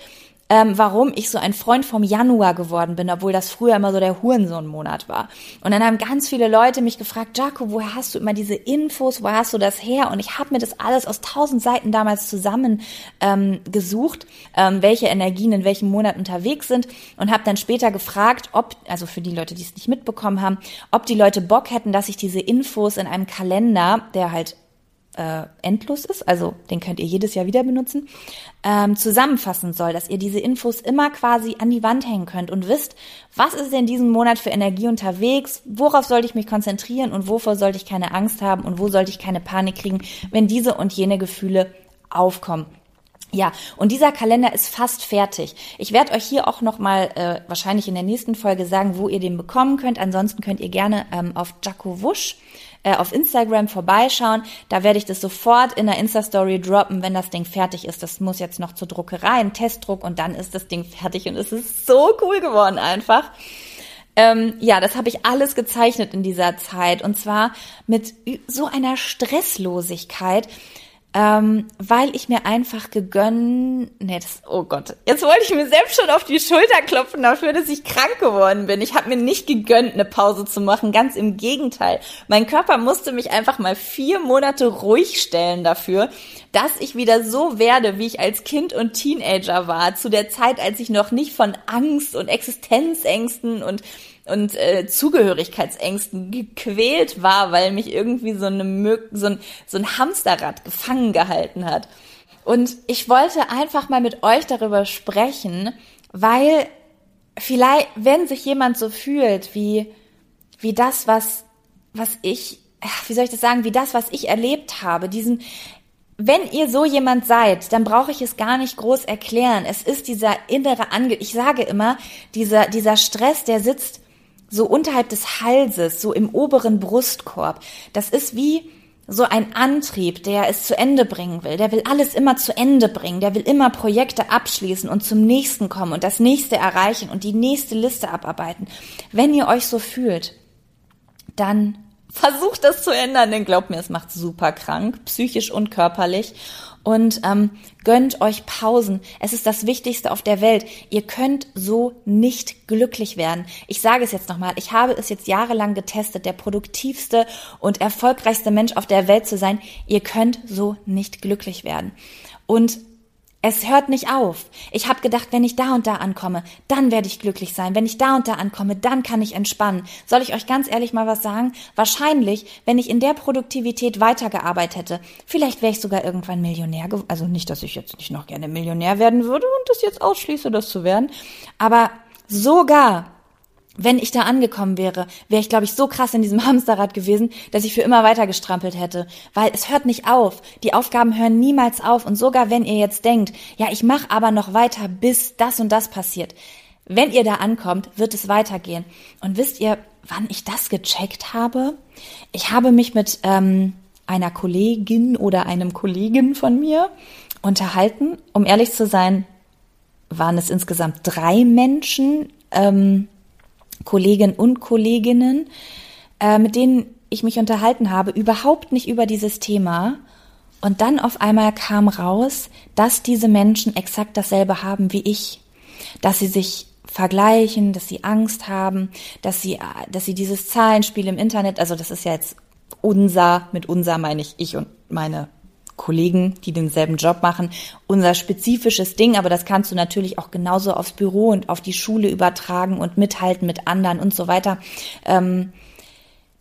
ähm, warum ich so ein Freund vom Januar geworden bin, obwohl das früher immer so der Hurensohn-Monat war. Und dann haben ganz viele Leute mich gefragt, Jaco, woher hast du immer diese Infos, woher hast du das her? Und ich habe mir das alles aus tausend Seiten damals zusammen ähm, gesucht, ähm, welche Energien in welchem Monat unterwegs sind und habe dann später gefragt, ob, also für die Leute, die es nicht mitbekommen haben, ob die Leute Bock hätten, dass ich diese Infos in einem Kalender, der halt äh, endlos ist, also den könnt ihr jedes Jahr wieder benutzen, ähm, zusammenfassen soll, dass ihr diese Infos immer quasi an die Wand hängen könnt und wisst, was ist in diesem Monat für Energie unterwegs, worauf sollte ich mich konzentrieren und wovor sollte ich keine Angst haben und wo sollte ich keine Panik kriegen, wenn diese und jene Gefühle aufkommen. Ja, und dieser Kalender ist fast fertig. Ich werde euch hier auch noch mal äh, wahrscheinlich in der nächsten Folge sagen, wo ihr den bekommen könnt. Ansonsten könnt ihr gerne ähm, auf Jaco Wusch äh, auf Instagram vorbeischauen. Da werde ich das sofort in der Insta-Story droppen, wenn das Ding fertig ist. Das muss jetzt noch zur Druckerei, ein Testdruck und dann ist das Ding fertig und es ist so cool geworden einfach. Ähm, ja, das habe ich alles gezeichnet in dieser Zeit und zwar mit so einer Stresslosigkeit, ähm, weil ich mir einfach gegönnt, nee, das, oh Gott, jetzt wollte ich mir selbst schon auf die Schulter klopfen dafür, dass ich krank geworden bin. Ich habe mir nicht gegönnt, eine Pause zu machen, ganz im Gegenteil. Mein Körper musste mich einfach mal vier Monate ruhig stellen dafür, dass ich wieder so werde, wie ich als Kind und Teenager war, zu der Zeit, als ich noch nicht von Angst und Existenzängsten und und äh, Zugehörigkeitsängsten gequält war, weil mich irgendwie so, eine, so, ein, so ein Hamsterrad gefangen gehalten hat. Und ich wollte einfach mal mit euch darüber sprechen, weil vielleicht, wenn sich jemand so fühlt wie, wie das, was, was ich, wie soll ich das sagen, wie das, was ich erlebt habe, diesen, wenn ihr so jemand seid, dann brauche ich es gar nicht groß erklären. Es ist dieser innere Ange, ich sage immer, dieser, dieser Stress, der sitzt so unterhalb des Halses, so im oberen Brustkorb. Das ist wie so ein Antrieb, der es zu Ende bringen will. Der will alles immer zu Ende bringen. Der will immer Projekte abschließen und zum nächsten kommen und das nächste erreichen und die nächste Liste abarbeiten. Wenn ihr euch so fühlt, dann versucht das zu ändern, denn glaubt mir, es macht super krank, psychisch und körperlich und ähm, gönnt euch Pausen. Es ist das Wichtigste auf der Welt. Ihr könnt so nicht glücklich werden. Ich sage es jetzt nochmal, ich habe es jetzt jahrelang getestet, der produktivste und erfolgreichste Mensch auf der Welt zu sein. Ihr könnt so nicht glücklich werden. Und es hört nicht auf. Ich habe gedacht, wenn ich da und da ankomme, dann werde ich glücklich sein. Wenn ich da und da ankomme, dann kann ich entspannen. Soll ich euch ganz ehrlich mal was sagen? Wahrscheinlich, wenn ich in der Produktivität weitergearbeitet hätte, vielleicht wäre ich sogar irgendwann Millionär. Also nicht, dass ich jetzt nicht noch gerne Millionär werden würde und das jetzt ausschließe, das zu werden. Aber sogar wenn ich da angekommen wäre, wäre ich, glaube ich, so krass in diesem Hamsterrad gewesen, dass ich für immer weiter gestrampelt hätte. Weil es hört nicht auf. Die Aufgaben hören niemals auf. Und sogar wenn ihr jetzt denkt, ja, ich mache aber noch weiter, bis das und das passiert. Wenn ihr da ankommt, wird es weitergehen. Und wisst ihr, wann ich das gecheckt habe? Ich habe mich mit ähm, einer Kollegin oder einem Kollegen von mir unterhalten. Um ehrlich zu sein, waren es insgesamt drei Menschen, ähm, Kollegen und Kolleginnen, äh, mit denen ich mich unterhalten habe, überhaupt nicht über dieses Thema. Und dann auf einmal kam raus, dass diese Menschen exakt dasselbe haben wie ich. Dass sie sich vergleichen, dass sie Angst haben, dass sie, dass sie dieses Zahlenspiel im Internet, also das ist ja jetzt unser, mit unser meine ich ich und meine Kollegen, die denselben Job machen, unser spezifisches Ding, aber das kannst du natürlich auch genauso aufs Büro und auf die Schule übertragen und mithalten mit anderen und so weiter, ähm,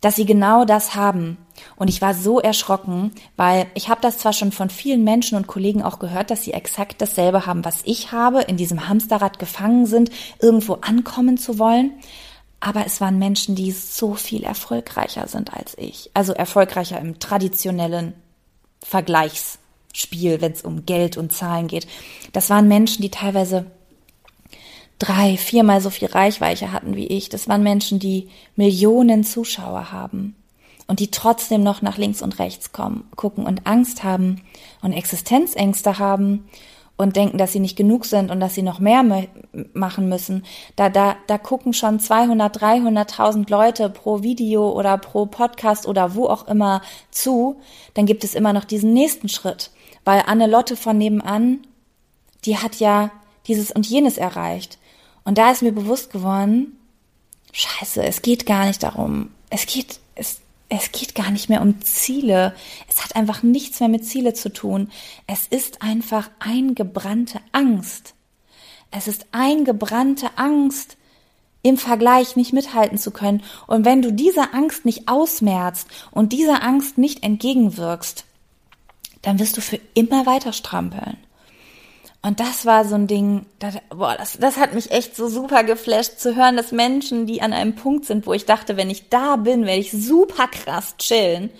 dass sie genau das haben. Und ich war so erschrocken, weil ich habe das zwar schon von vielen Menschen und Kollegen auch gehört, dass sie exakt dasselbe haben, was ich habe, in diesem Hamsterrad gefangen sind, irgendwo ankommen zu wollen. Aber es waren Menschen, die so viel erfolgreicher sind als ich. Also erfolgreicher im traditionellen Vergleichsspiel, wenn es um Geld und Zahlen geht. Das waren Menschen, die teilweise drei, viermal so viel Reichweite hatten wie ich. Das waren Menschen, die Millionen Zuschauer haben und die trotzdem noch nach links und rechts kommen, gucken und Angst haben und Existenzängste haben und denken, dass sie nicht genug sind und dass sie noch mehr machen müssen. Da, da, da gucken schon 200, 300.000 Leute pro Video oder pro Podcast oder wo auch immer zu. Dann gibt es immer noch diesen nächsten Schritt, weil Anne Lotte von nebenan, die hat ja dieses und jenes erreicht. Und da ist mir bewusst geworden, scheiße, es geht gar nicht darum. Es geht, es, es geht gar nicht mehr um Ziele. Es hat einfach nichts mehr mit Ziele zu tun. Es ist einfach eingebrannte Angst. Es ist eingebrannte Angst, im Vergleich nicht mithalten zu können. Und wenn du dieser Angst nicht ausmerzt und dieser Angst nicht entgegenwirkst, dann wirst du für immer weiter strampeln. Und das war so ein Ding, das, boah, das, das hat mich echt so super geflasht zu hören, dass Menschen, die an einem Punkt sind, wo ich dachte, wenn ich da bin, werde ich super krass chillen.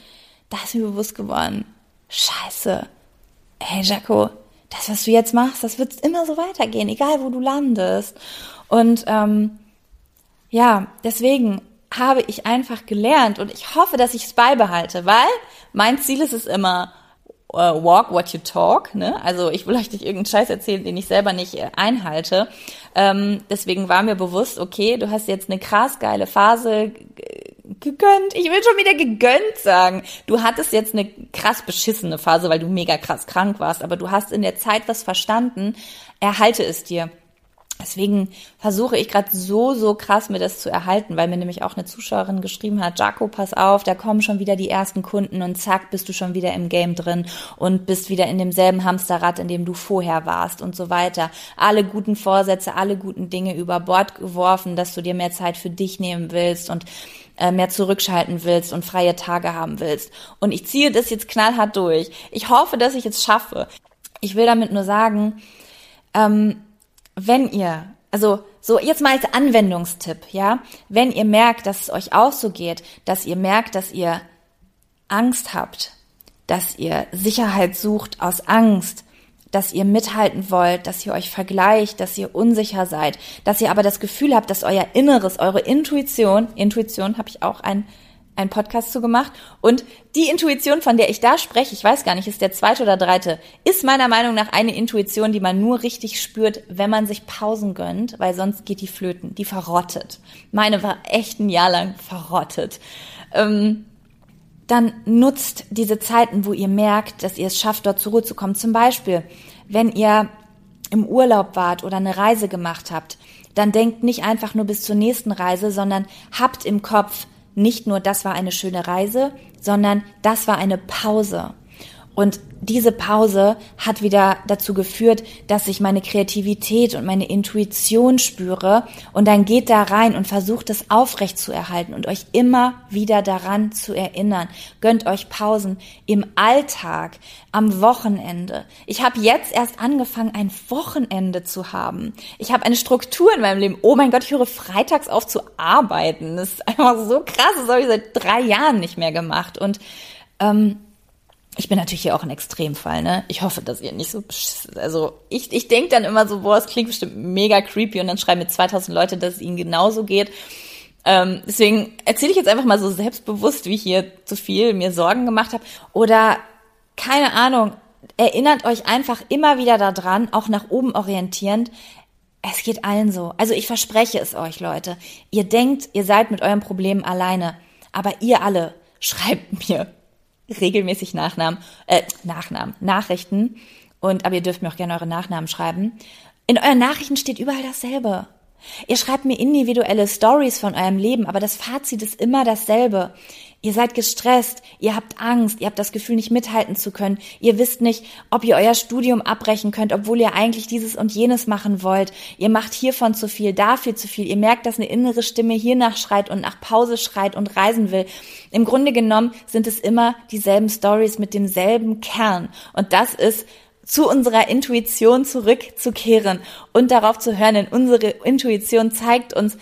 Da ist mir bewusst geworden, scheiße, hey Jaco, das, was du jetzt machst, das wird immer so weitergehen, egal wo du landest. Und ähm, ja, deswegen habe ich einfach gelernt und ich hoffe, dass ich es beibehalte, weil mein Ziel ist es immer, uh, walk what you talk. Ne? Also ich will euch nicht irgendeinen Scheiß erzählen, den ich selber nicht äh, einhalte. Ähm, deswegen war mir bewusst, okay, du hast jetzt eine krass geile Phase gegönnt. Ich will schon wieder gegönnt sagen. Du hattest jetzt eine krass beschissene Phase, weil du mega krass krank warst, aber du hast in der Zeit was verstanden. Erhalte es dir. Deswegen versuche ich gerade so, so krass mir das zu erhalten, weil mir nämlich auch eine Zuschauerin geschrieben hat, Jaco, pass auf, da kommen schon wieder die ersten Kunden und zack, bist du schon wieder im Game drin und bist wieder in demselben Hamsterrad, in dem du vorher warst und so weiter. Alle guten Vorsätze, alle guten Dinge über Bord geworfen, dass du dir mehr Zeit für dich nehmen willst und äh, mehr zurückschalten willst und freie Tage haben willst. Und ich ziehe das jetzt knallhart durch. Ich hoffe, dass ich es schaffe. Ich will damit nur sagen, ähm, wenn ihr, also so jetzt mal als Anwendungstipp, ja, wenn ihr merkt, dass es euch auch so geht, dass ihr merkt, dass ihr Angst habt, dass ihr Sicherheit sucht aus Angst, dass ihr mithalten wollt, dass ihr euch vergleicht, dass ihr unsicher seid, dass ihr aber das Gefühl habt, dass euer Inneres, eure Intuition, Intuition habe ich auch ein einen Podcast zu gemacht. Und die Intuition, von der ich da spreche, ich weiß gar nicht, ist der zweite oder dritte, ist meiner Meinung nach eine Intuition, die man nur richtig spürt, wenn man sich Pausen gönnt, weil sonst geht die flöten, die verrottet. Meine war echt ein Jahr lang verrottet. Ähm, dann nutzt diese Zeiten, wo ihr merkt, dass ihr es schafft, dort zur Ruhe zu kommen. Zum Beispiel, wenn ihr im Urlaub wart oder eine Reise gemacht habt, dann denkt nicht einfach nur bis zur nächsten Reise, sondern habt im Kopf, nicht nur das war eine schöne Reise, sondern das war eine Pause. Und diese Pause hat wieder dazu geführt, dass ich meine Kreativität und meine Intuition spüre und dann geht da rein und versucht es aufrecht zu erhalten und euch immer wieder daran zu erinnern. Gönnt euch Pausen im Alltag, am Wochenende. Ich habe jetzt erst angefangen, ein Wochenende zu haben. Ich habe eine Struktur in meinem Leben. Oh mein Gott, ich höre freitags auf zu arbeiten. Das ist einfach so krass. Das habe ich seit drei Jahren nicht mehr gemacht. Und ähm, ich bin natürlich hier auch ein Extremfall, ne? Ich hoffe, dass ihr nicht so, also ich, ich denke dann immer so, boah, es klingt bestimmt mega creepy und dann schreiben mir 2000 Leute, dass es ihnen genauso geht. Ähm, deswegen erzähle ich jetzt einfach mal so selbstbewusst, wie ich hier zu viel mir Sorgen gemacht habe. Oder keine Ahnung, erinnert euch einfach immer wieder daran, auch nach oben orientierend. Es geht allen so. Also ich verspreche es euch, Leute. Ihr denkt, ihr seid mit eurem Problem alleine. Aber ihr alle schreibt mir regelmäßig Nachnamen, äh, Nachnamen, Nachrichten. Und, aber ihr dürft mir auch gerne eure Nachnamen schreiben. In euren Nachrichten steht überall dasselbe. Ihr schreibt mir individuelle Stories von eurem Leben, aber das Fazit ist immer dasselbe. Ihr seid gestresst, ihr habt Angst, ihr habt das Gefühl, nicht mithalten zu können, ihr wisst nicht, ob ihr euer Studium abbrechen könnt, obwohl ihr eigentlich dieses und jenes machen wollt. Ihr macht hiervon zu viel, dafür zu viel. Ihr merkt, dass eine innere Stimme hier nachschreit und nach Pause schreit und reisen will. Im Grunde genommen sind es immer dieselben Stories mit demselben Kern. Und das ist zu unserer Intuition zurückzukehren und darauf zu hören, denn unsere Intuition zeigt uns,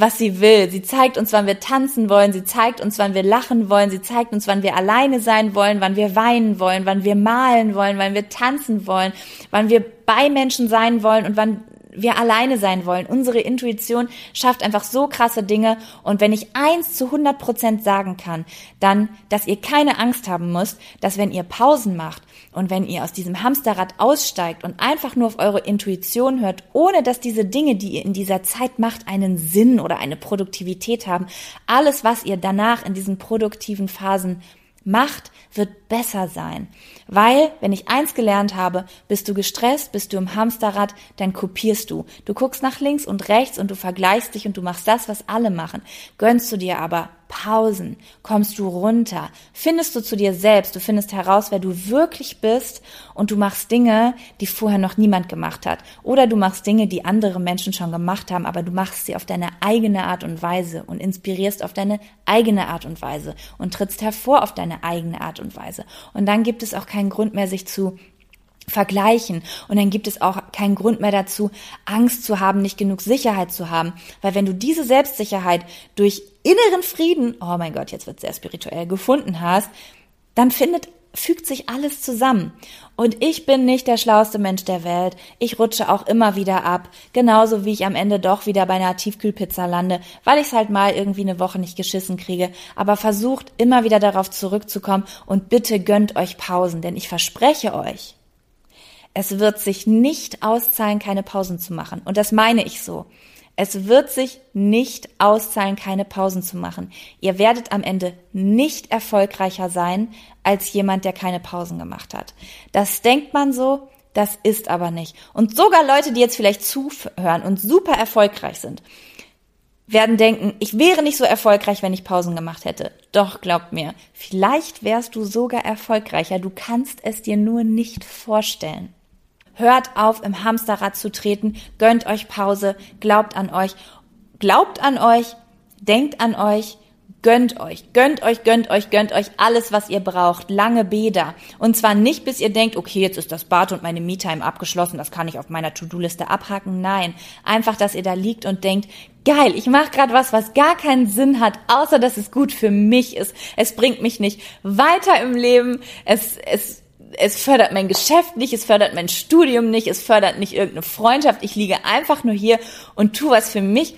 was sie will. Sie zeigt uns, wann wir tanzen wollen, sie zeigt uns, wann wir lachen wollen, sie zeigt uns, wann wir alleine sein wollen, wann wir weinen wollen, wann wir malen wollen, wann wir tanzen wollen, wann wir bei Menschen sein wollen und wann wir alleine sein wollen. Unsere Intuition schafft einfach so krasse Dinge. Und wenn ich eins zu 100 Prozent sagen kann, dann, dass ihr keine Angst haben müsst, dass wenn ihr Pausen macht und wenn ihr aus diesem Hamsterrad aussteigt und einfach nur auf eure Intuition hört, ohne dass diese Dinge, die ihr in dieser Zeit macht, einen Sinn oder eine Produktivität haben, alles, was ihr danach in diesen produktiven Phasen macht, wird besser sein. Weil, wenn ich eins gelernt habe, bist du gestresst, bist du im Hamsterrad, dann kopierst du. Du guckst nach links und rechts und du vergleichst dich und du machst das, was alle machen. Gönnst du dir aber Pausen, kommst du runter, findest du zu dir selbst, du findest heraus, wer du wirklich bist und du machst Dinge, die vorher noch niemand gemacht hat. Oder du machst Dinge, die andere Menschen schon gemacht haben, aber du machst sie auf deine eigene Art und Weise und inspirierst auf deine eigene Art und Weise und trittst hervor auf deine eigene Art und Weise. Und dann gibt es auch keinen Grund mehr, sich zu vergleichen. Und dann gibt es auch keinen Grund mehr dazu, Angst zu haben, nicht genug Sicherheit zu haben. Weil wenn du diese Selbstsicherheit durch inneren Frieden, oh mein Gott, jetzt wird sehr spirituell, gefunden hast, dann findet fügt sich alles zusammen. Und ich bin nicht der schlauste Mensch der Welt. Ich rutsche auch immer wieder ab. Genauso wie ich am Ende doch wieder bei einer Tiefkühlpizza lande, weil ich es halt mal irgendwie eine Woche nicht geschissen kriege. Aber versucht immer wieder darauf zurückzukommen und bitte gönnt euch Pausen, denn ich verspreche euch, es wird sich nicht auszahlen, keine Pausen zu machen. Und das meine ich so. Es wird sich nicht auszahlen, keine Pausen zu machen. Ihr werdet am Ende nicht erfolgreicher sein als jemand, der keine Pausen gemacht hat. Das denkt man so, das ist aber nicht. Und sogar Leute, die jetzt vielleicht zuhören und super erfolgreich sind, werden denken, ich wäre nicht so erfolgreich, wenn ich Pausen gemacht hätte. Doch glaubt mir, vielleicht wärst du sogar erfolgreicher. Du kannst es dir nur nicht vorstellen. Hört auf, im Hamsterrad zu treten, gönnt euch Pause, glaubt an euch, glaubt an euch, denkt an euch, gönnt euch, gönnt euch, gönnt euch, gönnt euch alles, was ihr braucht. Lange Bäder. Und zwar nicht, bis ihr denkt, okay, jetzt ist das Bad und meine Me-Time abgeschlossen, das kann ich auf meiner To-Do-Liste abhaken. Nein, einfach, dass ihr da liegt und denkt, geil, ich mache gerade was, was gar keinen Sinn hat, außer dass es gut für mich ist. Es bringt mich nicht weiter im Leben. Es, es es fördert mein Geschäft nicht, es fördert mein Studium nicht, es fördert nicht irgendeine Freundschaft. Ich liege einfach nur hier und tu was für mich.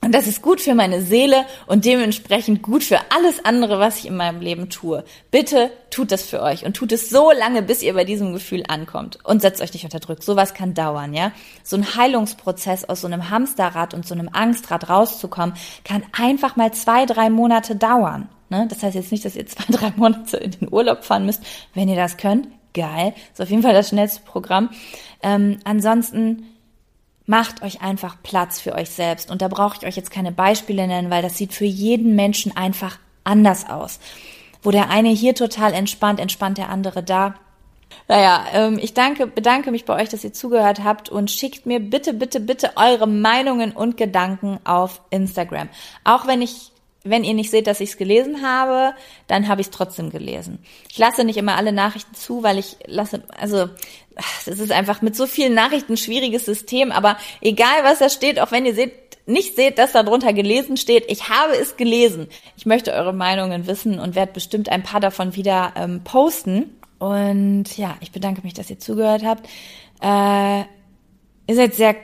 Und das ist gut für meine Seele und dementsprechend gut für alles andere, was ich in meinem Leben tue. Bitte tut das für euch und tut es so lange, bis ihr bei diesem Gefühl ankommt und setzt euch nicht unter Druck. Sowas kann dauern, ja. So ein Heilungsprozess aus so einem Hamsterrad und so einem Angstrad rauszukommen, kann einfach mal zwei, drei Monate dauern. Ne? Das heißt jetzt nicht, dass ihr zwei, drei Monate in den Urlaub fahren müsst. Wenn ihr das könnt, geil. Ist auf jeden Fall das schnellste Programm. Ähm, ansonsten macht euch einfach Platz für euch selbst. Und da brauche ich euch jetzt keine Beispiele nennen, weil das sieht für jeden Menschen einfach anders aus. Wo der eine hier total entspannt, entspannt der andere da. Naja, ähm, ich danke, bedanke mich bei euch, dass ihr zugehört habt und schickt mir bitte, bitte, bitte eure Meinungen und Gedanken auf Instagram. Auch wenn ich wenn ihr nicht seht, dass ich es gelesen habe, dann habe ich es trotzdem gelesen. Ich lasse nicht immer alle Nachrichten zu, weil ich lasse, also das ist einfach mit so vielen Nachrichten ein schwieriges System, aber egal was da steht, auch wenn ihr seht, nicht seht, dass da drunter gelesen steht, ich habe es gelesen. Ich möchte eure Meinungen wissen und werde bestimmt ein paar davon wieder ähm, posten. Und ja, ich bedanke mich, dass ihr zugehört habt. Äh, ihr seid sehr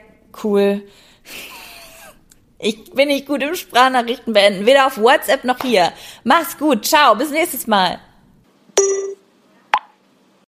cool. Ich bin nicht gut im Sprachnachrichten beenden, weder auf WhatsApp noch hier. Mach's gut, ciao, bis nächstes Mal.